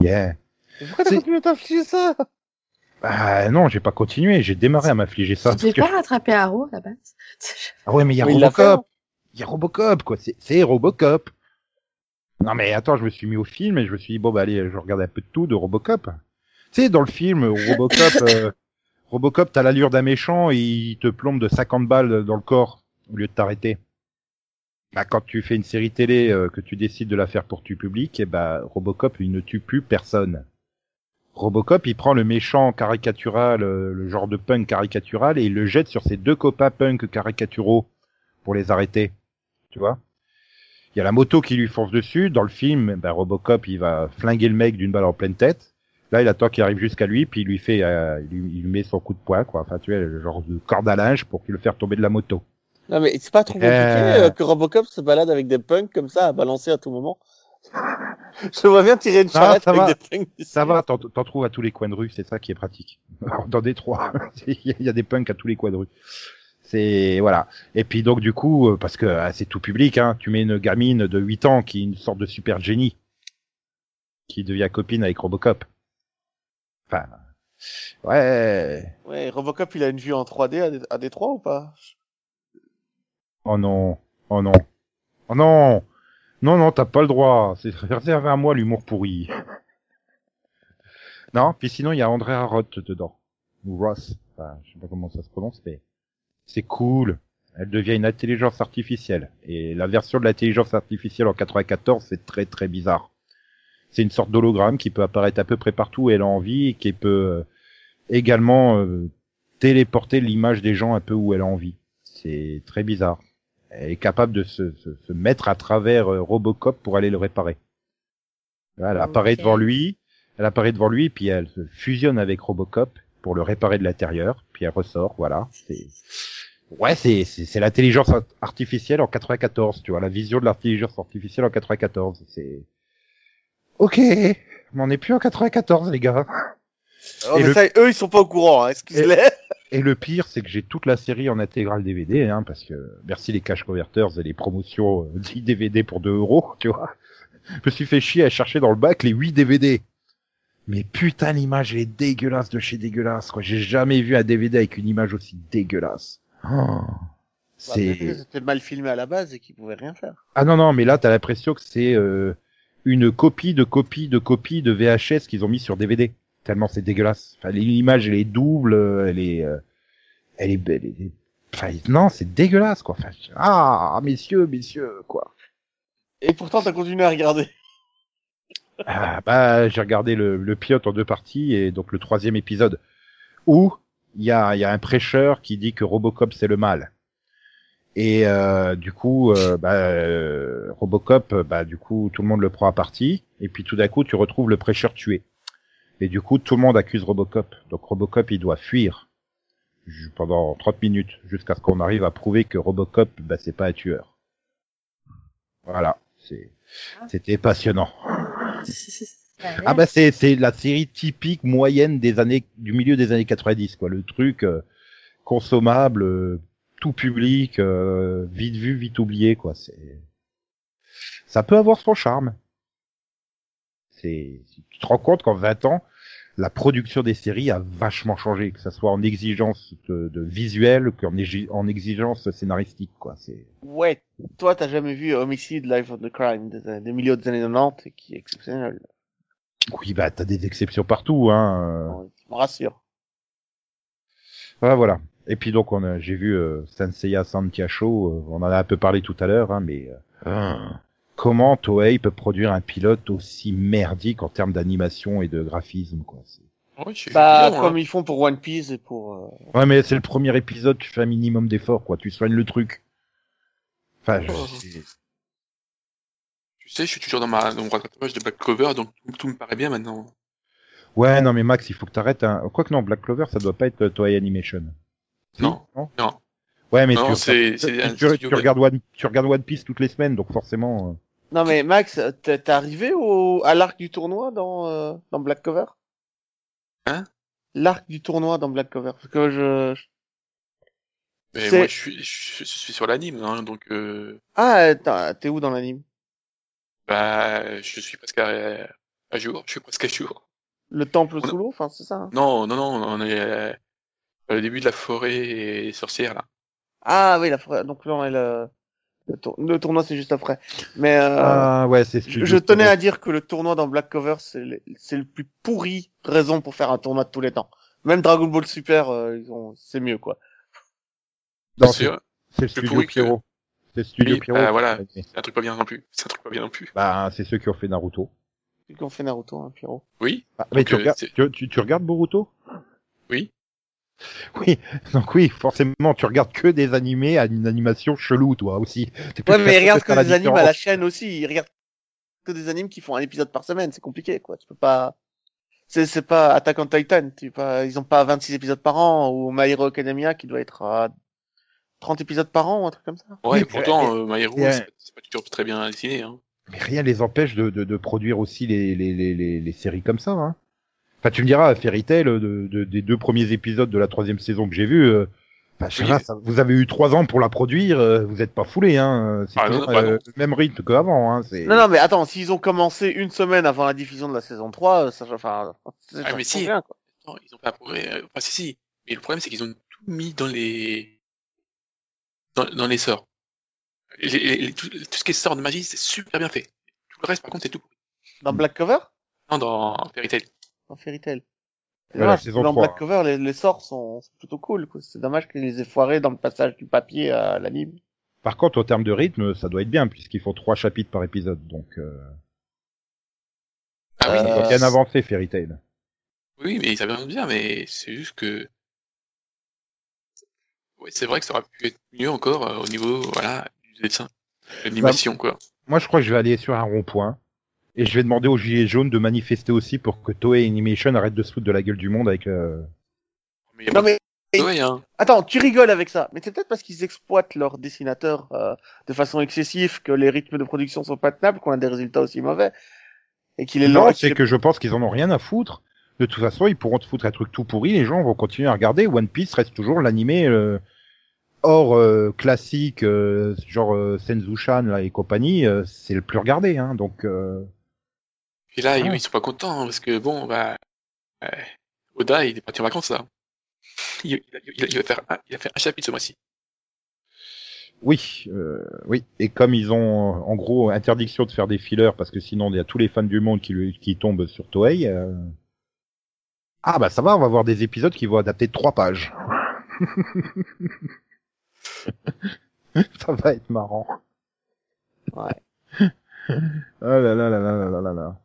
Yeah. Mais Pourquoi t'as continué à t'afficher ça? Ah non, j'ai pas continué, j'ai démarré à m'affliger ça. Tu devais parce que- pas rattraper Arrow, à la base (laughs) Ah ouais, mais il y a Oui, Robocop. Il y a Robocop, quoi. C'est, c'est Robocop. Non, mais attends, je me suis mis au film et je me suis dit, bon, bah, allez, je regarde un peu de tout de Robocop. Tu sais, dans le film, Robocop, euh, Robocop, t'as l'allure d'un méchant et il te plombe de 50 balles dans le corps au lieu de t'arrêter. Bah, quand tu fais une série télé, euh, que tu décides de la faire pour tu public, et bah, Robocop, il ne tue plus personne. Robocop, il prend le méchant caricatural, euh, le genre de punk caricatural, et il le jette sur ses deux copains punk caricaturaux pour les arrêter. Tu vois? Il y a la moto qui lui fonce dessus. Dans le film, ben, Robocop, il va flinguer le mec d'une balle en pleine tête. Là, il attend qu'il arrive jusqu'à lui, puis il lui fait, euh, il, lui, il lui met son coup de poing, quoi. Enfin, tu vois, le genre de corde à linge pour qu'il le fasse tomber de la moto. Non, mais c'est pas trop compliqué Euh. euh, que Robocop se balade avec des punks comme ça à balancer à tout moment. (laughs) Je vois bien tirer une charrette avec va. des punks. Ça va, t'en t'en trouves à tous les coins de rue, c'est ça qui est pratique. (laughs) Dans Détroit, (laughs) il y a- il y a des punks à tous les coins de rue. C'est voilà. Et puis donc du coup, euh, parce que ah, c'est tout public, hein, tu mets une gamine de 8 ans qui est une sorte de super génie, qui devient copine avec Robocop. Enfin, ouais. Ouais, Robocop, il a une vue en 3D à, Dé- à Détroit ou pas? Oh non, oh non, oh non, non non, t'as pas le droit. C'est réservé à moi l'humour pourri. (laughs) Non, puis sinon il y a Andrea Roth dedans ou Ross. Enfin, je sais pas comment ça se prononce, mais c'est cool. Elle devient une intelligence artificielle. Et la version de l'intelligence artificielle en 94, c'est très très bizarre. C'est une sorte d'hologramme qui peut apparaître à peu près partout où elle a envie et qui peut euh, également euh, téléporter l'image des gens un peu où elle a envie. C'est très bizarre. Elle est capable de se, se, se mettre à travers euh, Robocop pour aller le réparer. Elle apparaît Ok. devant lui, elle apparaît devant lui, puis elle se fusionne avec Robocop pour le réparer de l'intérieur, puis elle ressort, voilà. C'est ouais, c'est c'est c'est l'intelligence art- artificielle en 94, tu vois, la vision de l'intelligence artificielle en 94. C'est ok, mais on n'est plus en 94, les gars. Oh, Et mais le- ça, eux, ils sont pas au courant, hein, excuse-les. Et le pire, c'est que j'ai toute la série en intégrale DVD, hein, parce que merci les cash converters et les promotions euh, (laughs) 10 DVD pour 2 euros, tu vois. Je me suis fait chier à chercher dans le bac les 8 DVD. Mais putain, l'image elle est dégueulasse de chez dégueulasse, quoi. J'ai jamais vu un DVD avec une image aussi dégueulasse. Oh, Bah, c'est... C'était mal filmé à la base et qu'ils pouvaient rien faire. Ah non, non, mais là, t'as l'impression que c'est euh, une copie de copie de copie de VHS qu'ils ont mis sur DVD. Tellement c'est dégueulasse. Enfin, l'image, elle est double, elle est... euh, elle est... Elle est... Enfin, non, c'est dégueulasse, quoi. Enfin, ah, messieurs, messieurs, quoi. Et pourtant, t'as continué à regarder. Ah, bah, j'ai regardé le, le pilote en deux parties, et donc le troisième épisode, où il y a, il y a un prêcheur qui dit que Robocop, c'est le mal. Et euh, du coup, euh, bah, euh, Robocop, bah, du coup, tout le monde le prend à partie, et puis tout d'un coup, tu retrouves le prêcheur tué. Et du coup, tout le monde accuse Robocop. Donc Robocop, il doit fuir pendant 30 minutes, jusqu'à ce qu'on arrive à prouver que Robocop, bah, c'est pas un tueur. Voilà, c'était passionnant. (laughs) Ah bah c'est c'est la série typique moyenne des années du milieu des années 90 quoi, le truc euh, consommable, euh, tout public, euh, vite vu, vite oublié quoi, c'est ça peut avoir son charme. C'est tu te rends compte qu'en 20 ans, la production des séries a vachement changé, que ça soit en exigence de, de visuel qu'en en exigence scénaristique quoi, c'est Ouais, toi, t'as jamais vu Homicide, Life of the Crime des, des milieux des années 90 et qui est exceptionnel. oui bah t'as des exceptions partout hein. Ouais, Je me rassure. Voilà, voilà. Et puis donc on a, j'ai vu euh, Senseiya Santia Show, euh, on en a un peu parlé tout à l'heure, hein, mais euh, comment Toei peut produire un pilote aussi merdique en termes d'animation et de graphisme quoi. Bah, bien, hein. comme ils font pour One Piece et pour... euh, Ouais mais c'est le premier épisode, tu fais un minimum d'effort quoi, tu soignes le truc. Enfin, je- Oh. Tu sais, je suis toujours dans ma dans mon rattrapage de Black Clover, donc tout, tout me paraît bien maintenant. ouais non mais Max, il faut que t'arrêtes. Hein. Quoi que non, Black Clover, ça doit pas être Toei Animation. Non, non. non. Ouais mais Non, tu, regardes One, tu regardes One Piece toutes les semaines, donc forcément. euh, Non mais Max, t'es arrivé au à l'arc du tournoi dans euh, dans Black Cover? Hein? L'arc du tournoi dans Black Cover parce que je je- Mais moi, je suis, je, je suis sur l'anime, hein, donc euh, ah t'as- t'es où dans l'anime? Bah, je suis presque à, à jour. Je suis presque à jour. Le temple On- sous l'eau, enfin c'est ça. hein? Non, non, non, on est euh, au début de la forêt sorcières là. Ah oui la forêt- donc là on est le le, tour- le tournoi c'est juste après. Mais euh, Ah ouais, c'est. je, je tenais à dire que le tournoi dans Black Cover c'est le, c'est le plus pourri raison pour faire un tournoi de tous les temps. Même Dragon Ball Super euh, ils ont c'est mieux quoi. Non, C'est c'est sûr, c'est le plus studio Pierrot. C'est le studio Oui, Pierrot. bah, qui voilà. c'est un truc pas bien non plus. C'est un truc pas bien non plus. Bah, c'est ceux qui ont fait Naruto. Depuis qu'on fait Naruto, hein, Pierrot. Oui. Ah, mais tu, euh, regardes, tu, tu, tu regardes Boruto? Oui. Oui, donc oui, forcément, tu regardes que des animés à une animation chelou, toi aussi. Ouais, mais regarde que de des la animes à la chaîne aussi. Il regarde que des animes qui font un épisode par semaine. C'est compliqué, quoi. Tu peux pas. C'est c'est pas Attack on Titan. Tu pas... Ils ont pas 26 épisodes par an ou My Hero Academia qui doit être à 30 épisodes par an ou un truc comme ça. Ouais, Oui, et pourtant, euh, My Hero, et, c'est pas- c'est pas toujours très bien dessiné. Hein. Mais rien les empêche de, de, de produire aussi les, les, les, les, les séries comme ça. Hein. Enfin, tu me diras, Fairy Tail, de, de- des deux premiers épisodes de la troisième saison que j'ai vu, euh, enfin, je sais Oui, pas, mais- ça- vous avez eu trois ans pour la produire, euh, vous êtes pas foulé, hein. C'est Ah, bah euh, le même rythme qu'avant, hein. C'est... Non, non, mais attends, s'ils ont commencé une semaine avant la diffusion de la saison 3, euh, ça, enfin, ça, Ah, mais ça si. bien, quoi. Non, ils ont pas euh, Enfin, si, si. Mais le problème, c'est qu'ils ont tout mis dans les, dans, dans les sorts. Les- les- les- tout, tout ce qui est sort de magie, c'est super bien fait. Tout le reste, par contre, c'est tout. Dans Black Cover? Non, dans Fairy Tail. Dans Fairy Tail. Saison dans 3. Black Cover, les, les sorts sont, sont plutôt cool. C'est dommage qu'ils les aient foirés dans le passage du papier à l'anime. Par contre, au terme de rythme, ça doit être bien, puisqu'ils font trois chapitres par épisode, donc, euh, Ah oui, Euh, bien avancé, Fairy Tail. oui, mais ça vient bien, mais c'est juste que, ouais, c'est vrai que ça aurait pu être mieux encore euh, au niveau, voilà, du dessin, de l'animation, quoi. Moi, je crois que je vais aller sur un rond-point, et je vais demander aux Gilets jaunes de manifester aussi pour que Toei Animation arrête de se foutre de la gueule du monde avec, euh, Mais Non, mais, hein. attends, tu rigoles avec ça. Mais c'est peut-être parce qu'ils exploitent leurs dessinateurs, euh, de façon excessive que les rythmes de production sont pas tenables, qu'on a des résultats aussi mauvais. Et qu'il est Non, lent. c'est est- que je pense qu'ils en ont rien à foutre. De toute façon, ils pourront te foutre un truc tout pourri, les gens vont continuer à regarder. One Piece reste toujours l'animé euh, hors euh, classique, euh, genre euh, Senzushan là, et compagnie, euh, c'est le plus regardé. Hein, donc, euh, et là, ah ils, sont pas contents, hein, parce que bon, bah, euh, Oda, il est parti en vacances, là. (laughs) Il, il, il va faire un, il va faire un chapitre ce mois-ci. Oui, euh, oui. Et comme ils ont, en gros, interdiction de faire des fillers, parce que sinon, il y a tous les fans du monde qui, lui, qui tombent sur Toei. Euh... Ah bah ça va, on va voir des épisodes qui vont adapter trois pages. (laughs) ça va être marrant. Ouais. (laughs) Ah oh là là là là là là là.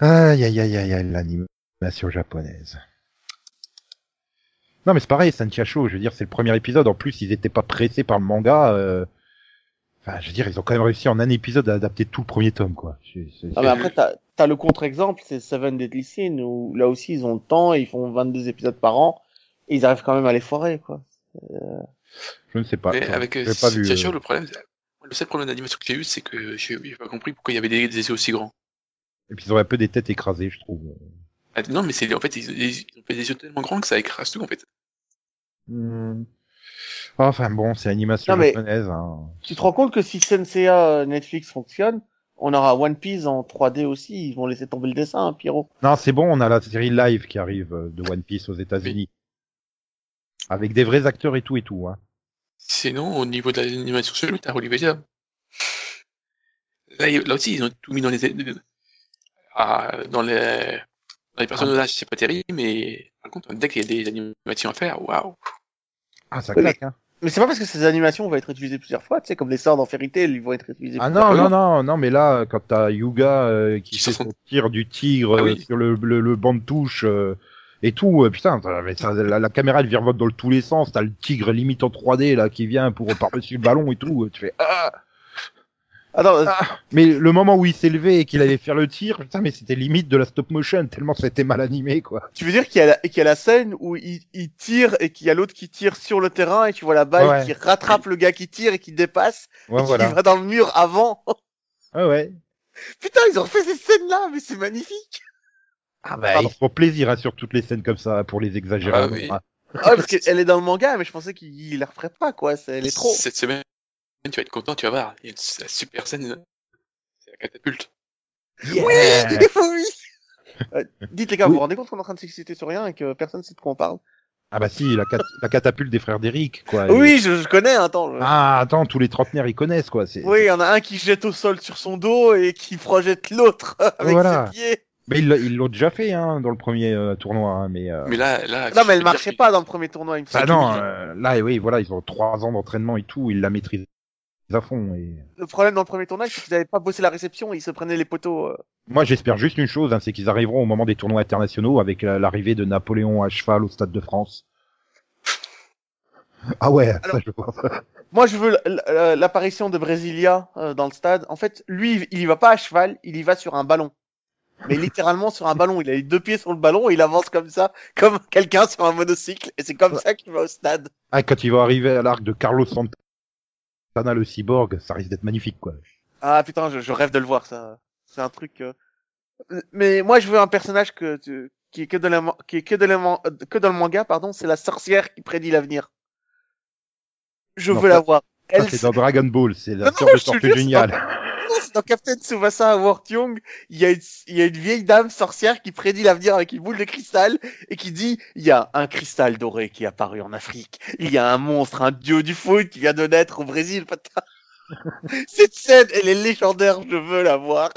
Aïe aïe aïe aïe aïe, l'animation japonaise. Non mais c'est pareil, Santiago, je veux dire, c'est le premier épisode. En plus, ils étaient pas pressés par le manga. euh, Enfin, je veux dire, ils ont quand même réussi en un épisode à adapter tout le premier tome, quoi. C'est- Ah, mais après, t'as, t'as le contre-exemple, c'est Seven Deadly Sins, où là aussi, ils ont le temps, et ils font 22 épisodes par an, et ils arrivent quand même à les foirer, quoi. Je ne sais pas. Mais J'ai avec euh, pas vu. Chiacho, euh, le problème, le seul problème d'animation que j'ai eu, c'est que j'ai pas compris pourquoi il y avait des, des yeux aussi grands. Et puis ils ont un peu des têtes écrasées, je trouve. Ah, non, mais c'est, en fait, ils, ils ont fait des yeux tellement grands que ça écrase tout, en fait. Hmm. Enfin bon, c'est animation Non, mais- japonaise. Hein. Tu te rends compte que si Senseiya Netflix fonctionne, on aura One Piece en 3D aussi, ils vont laisser tomber le dessin, hein, Pierrot. Non, c'est bon, on a la série live qui arrive euh, de One Piece aux États-Unis. Avec des vrais acteurs et tout et tout. Hein. Sinon, au niveau de l'animation chelou, t'as Olivedia. Là, là aussi, ils ont tout mis dans les, ah, dans les, dans les personnages, c'est pas terrible, mais par contre, dès qu'il y a des animations à faire, waouh. Ah, ça claque, hein. Mais c'est pas parce que ces animations vont être utilisées plusieurs fois, tu sais, comme les sorts dans Fairy Tail, ils vont être utilisés Ah plusieurs non, fois. non, non, non, mais là, quand t'as Yuga euh, qui fait se son tir du tigre Ah euh, oui. sur le, le, le banc de touche euh, et tout, euh, putain, mais ça, la, la caméra elle virevolte dans tous les sens, t'as le tigre limite en 3D là qui vient pour par-dessus (laughs) le ballon et tout, tu fais ah Attends, euh, Mais le moment où il s'est levé et qu'il allait faire le tir, putain, mais c'était limite de la stop motion tellement c'était mal animé quoi. tu veux dire qu'il y a la, qu'il y a la scène où il, il tire et qu'il y a l'autre qui tire sur le terrain et tu vois la balle Ouais. qui rattrape le gars qui tire et qui dépasse Ouais, et voilà. qui va dans le mur avant. (laughs) Ah ouais. Putain, ils ont refait cette scène-là, mais c'est magnifique. Ah bah, Pardon. ils se font plaisir hein, sur toutes les scènes comme ça pour les exagérer. Ah oui. hein. Ah, parce qu'elle est dans le manga, mais je pensais qu'il la referait pas, quoi. C'est, elle est trop. Cette semaine, tu vas être content, tu vas voir. Il y a une la super scène, c'est la catapulte. Oui, (laughs) (laughs) oui. Euh, dites les gars, Oui. vous vous rendez compte qu'on est en train de s'exciter sur rien et que personne sait de quoi on parle? Ah bah si, la, cat- la catapulte des frères d'Eric quoi. Oui, je, je connais, attends. je- Ah attends, tous les trentenaires ils connaissent quoi. C'est... Oui, il y en a un qui jette au sol sur son dos et qui projette l'autre (laughs) avec Voilà. ses pieds. Mais ils, l'ont déjà fait hein, dans le premier euh, tournoi, hein, mais. Euh... Mais là, là. Non, mais elle marchait pas dans le premier tournoi, il me Ah semble. non, euh, là oui, voilà, ils ont trois ans d'entraînement et tout, ils la maîtrisent à fond. Et... Le problème dans le premier tournage, c'est qu'ils n'avaient pas bossé la réception, ils se prenaient les poteaux. euh. Moi, j'espère juste une chose, hein, c'est qu'ils arriveront au moment des tournois internationaux avec la- l'arrivée de Napoléon à cheval au Stade de France. Ah ouais, ça, je vois ça. Moi, je veux l'apparition de Brasilia euh, dans le stade. En fait, lui, il y va pas à cheval, il y va sur un ballon. Mais (laughs) littéralement sur un ballon. Il a les deux pieds sur le ballon et il avance comme ça, comme quelqu'un sur un monocycle. Et c'est comme ça qu'il va au stade. Ah, quand il va arriver à l'arc de Carlos Santana, le cyborg, ça risque d'être magnifique, quoi. Ah putain, je, je rêve de le voir, ça. C'est un truc. euh. Mais moi, je veux un personnage que tu- qui est que dans la, ma- qui est que dans, la man- que dans le manga, pardon. C'est la sorcière qui prédit l'avenir. Je Non, veux ça- la voir. Elle, c'est dans Dragon Ball, c'est la c'est Géniale. (laughs) Dans Captain Tsubasa à World Young, il y, a une, il y a une vieille dame sorcière qui prédit l'avenir avec une boule de cristal et qui dit il y a un cristal doré qui est apparu en Afrique, il y a un monstre, un dieu du foot qui vient de naître au Brésil. putain. (laughs) Cette scène, elle est légendaire, je veux la voir.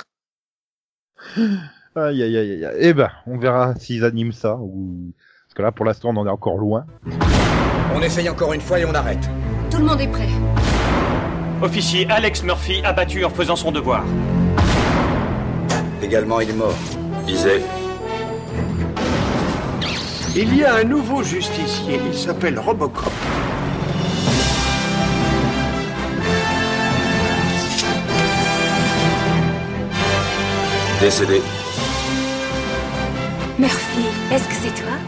Aïe, aïe, aïe, aïe. Eh ben, on verra s'ils animent ça ou... Parce que là, pour l'instant, on en est encore loin. On essaye encore une fois et on arrête. Tout le monde est prêt. Officier Alex Murphy abattu en faisant son devoir. Également, il est mort. Disait. Il y a un nouveau justicier, il s'appelle Robocop. Décédé. Murphy, est-ce que c'est toi?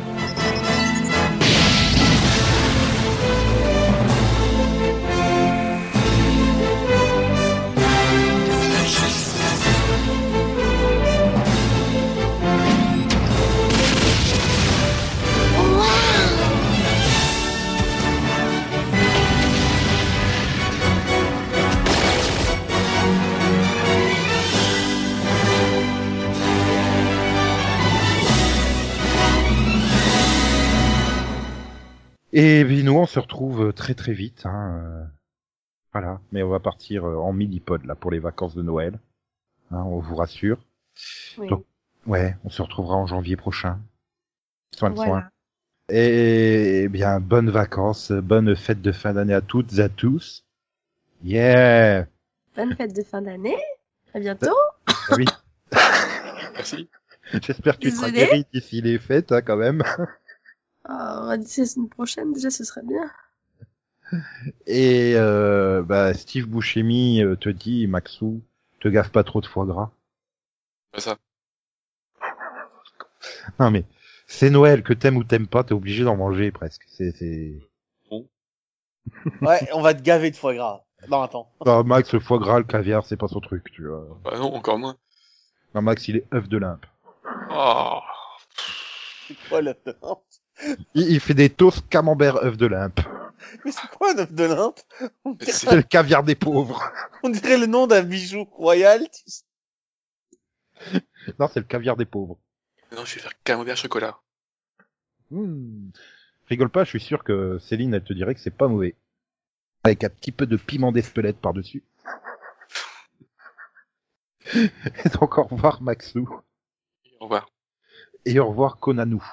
Et puis nous, on se retrouve très très vite. Hein, euh, Voilà, mais on va partir euh, en mini-pod là pour les vacances de Noël. Hein, on vous rassure. Oui. Donc, Ouais, on se retrouvera en janvier prochain. Soin de soin. Voilà. Et, eh bien, bonnes vacances, bonnes fêtes de fin d'année à toutes et à tous. Yeah Bonne fête de fin d'année. À bientôt. Ah Oui, (laughs) Merci. j'espère que tu seras guéri d'ici les fêtes hein, quand même. Oh, d'ici la semaine prochaine, déjà, ce serait bien. Et euh, bah, Steve Buscemi euh, te dit, Maxou, te gaffe pas trop de foie gras. Pas ça. Non mais c'est Noël, que t'aimes ou t'aimes pas, t'es obligé d'en manger presque. C'est c'est. (laughs) Ouais, on va te gaver de foie gras. Non, attends. Non, Max, le foie gras, le caviar, c'est pas son truc, tu vois. Bah non, encore moins. Non, Max, il est œuf de limpe. Oh. C'est quoi l'œuf de limpe? Il, il fait des toasts camembert œuf de limpe. Mais c'est quoi un œuf de limpe C'est le caviar des pauvres. on dirait le nom d'un bijou royal. tu. Non, c'est le caviar des pauvres. Non, je vais faire camembert chocolat. Hmm. Rigole pas, je suis sûr que Céline, elle te dirait que c'est pas mauvais. Avec un petit peu de piment d'Espelette par-dessus. (laughs) Et donc au revoir Maxou. Au revoir. Et au revoir Konanou.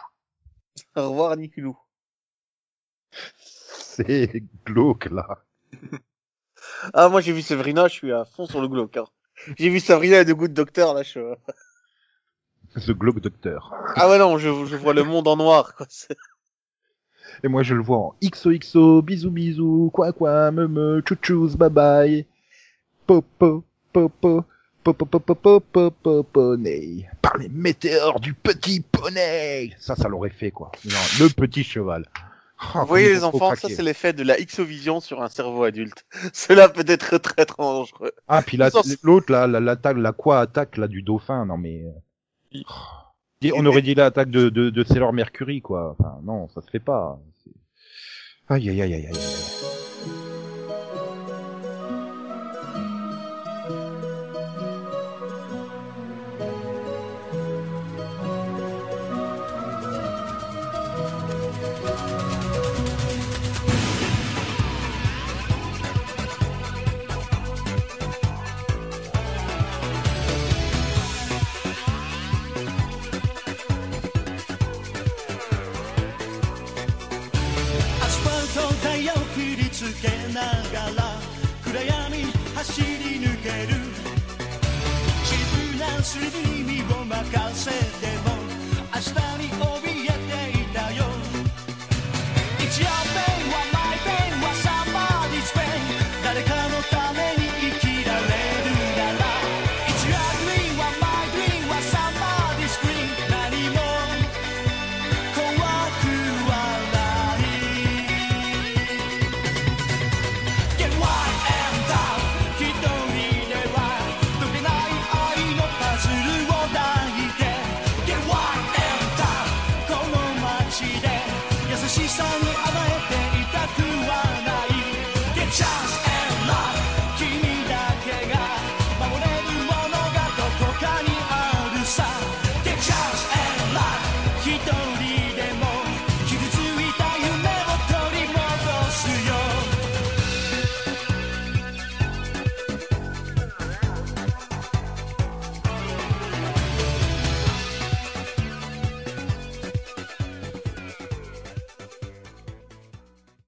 (laughs) Au revoir, Nicoulou. (laughs) C'est glauque là. (laughs) Ah, moi, j'ai vu Sabrina, je suis à fond sur le glauque. hein. J'ai vu Sabrina et de Good Docteur, là, je... The glauque docteur. Ah ouais, non, je, je vois le monde en noir, quoi. Et moi je le vois en XOXO, bisous bisous, quoi quoi, me me, chouchous, bye bye. Popo, popo, poney. Par les météores du petit poney. Ça, ça l'aurait fait quoi. Non, le petit cheval. Oh, Vous voyez, comme les enfants, ça, c'est l'effet de la XO-vision sur un cerveau adulte. (laughs) Cela peut être très, très dangereux. Ah, puis l'autre, là, la, la quoi attaque, là, du dauphin, non mais... Il- Et On aurait dit l'attaque de, de, de Sailor Mercury, quoi. Enfin, non, ça se fait pas. Aïe, aïe, aïe, aïe, aïe.「la calle de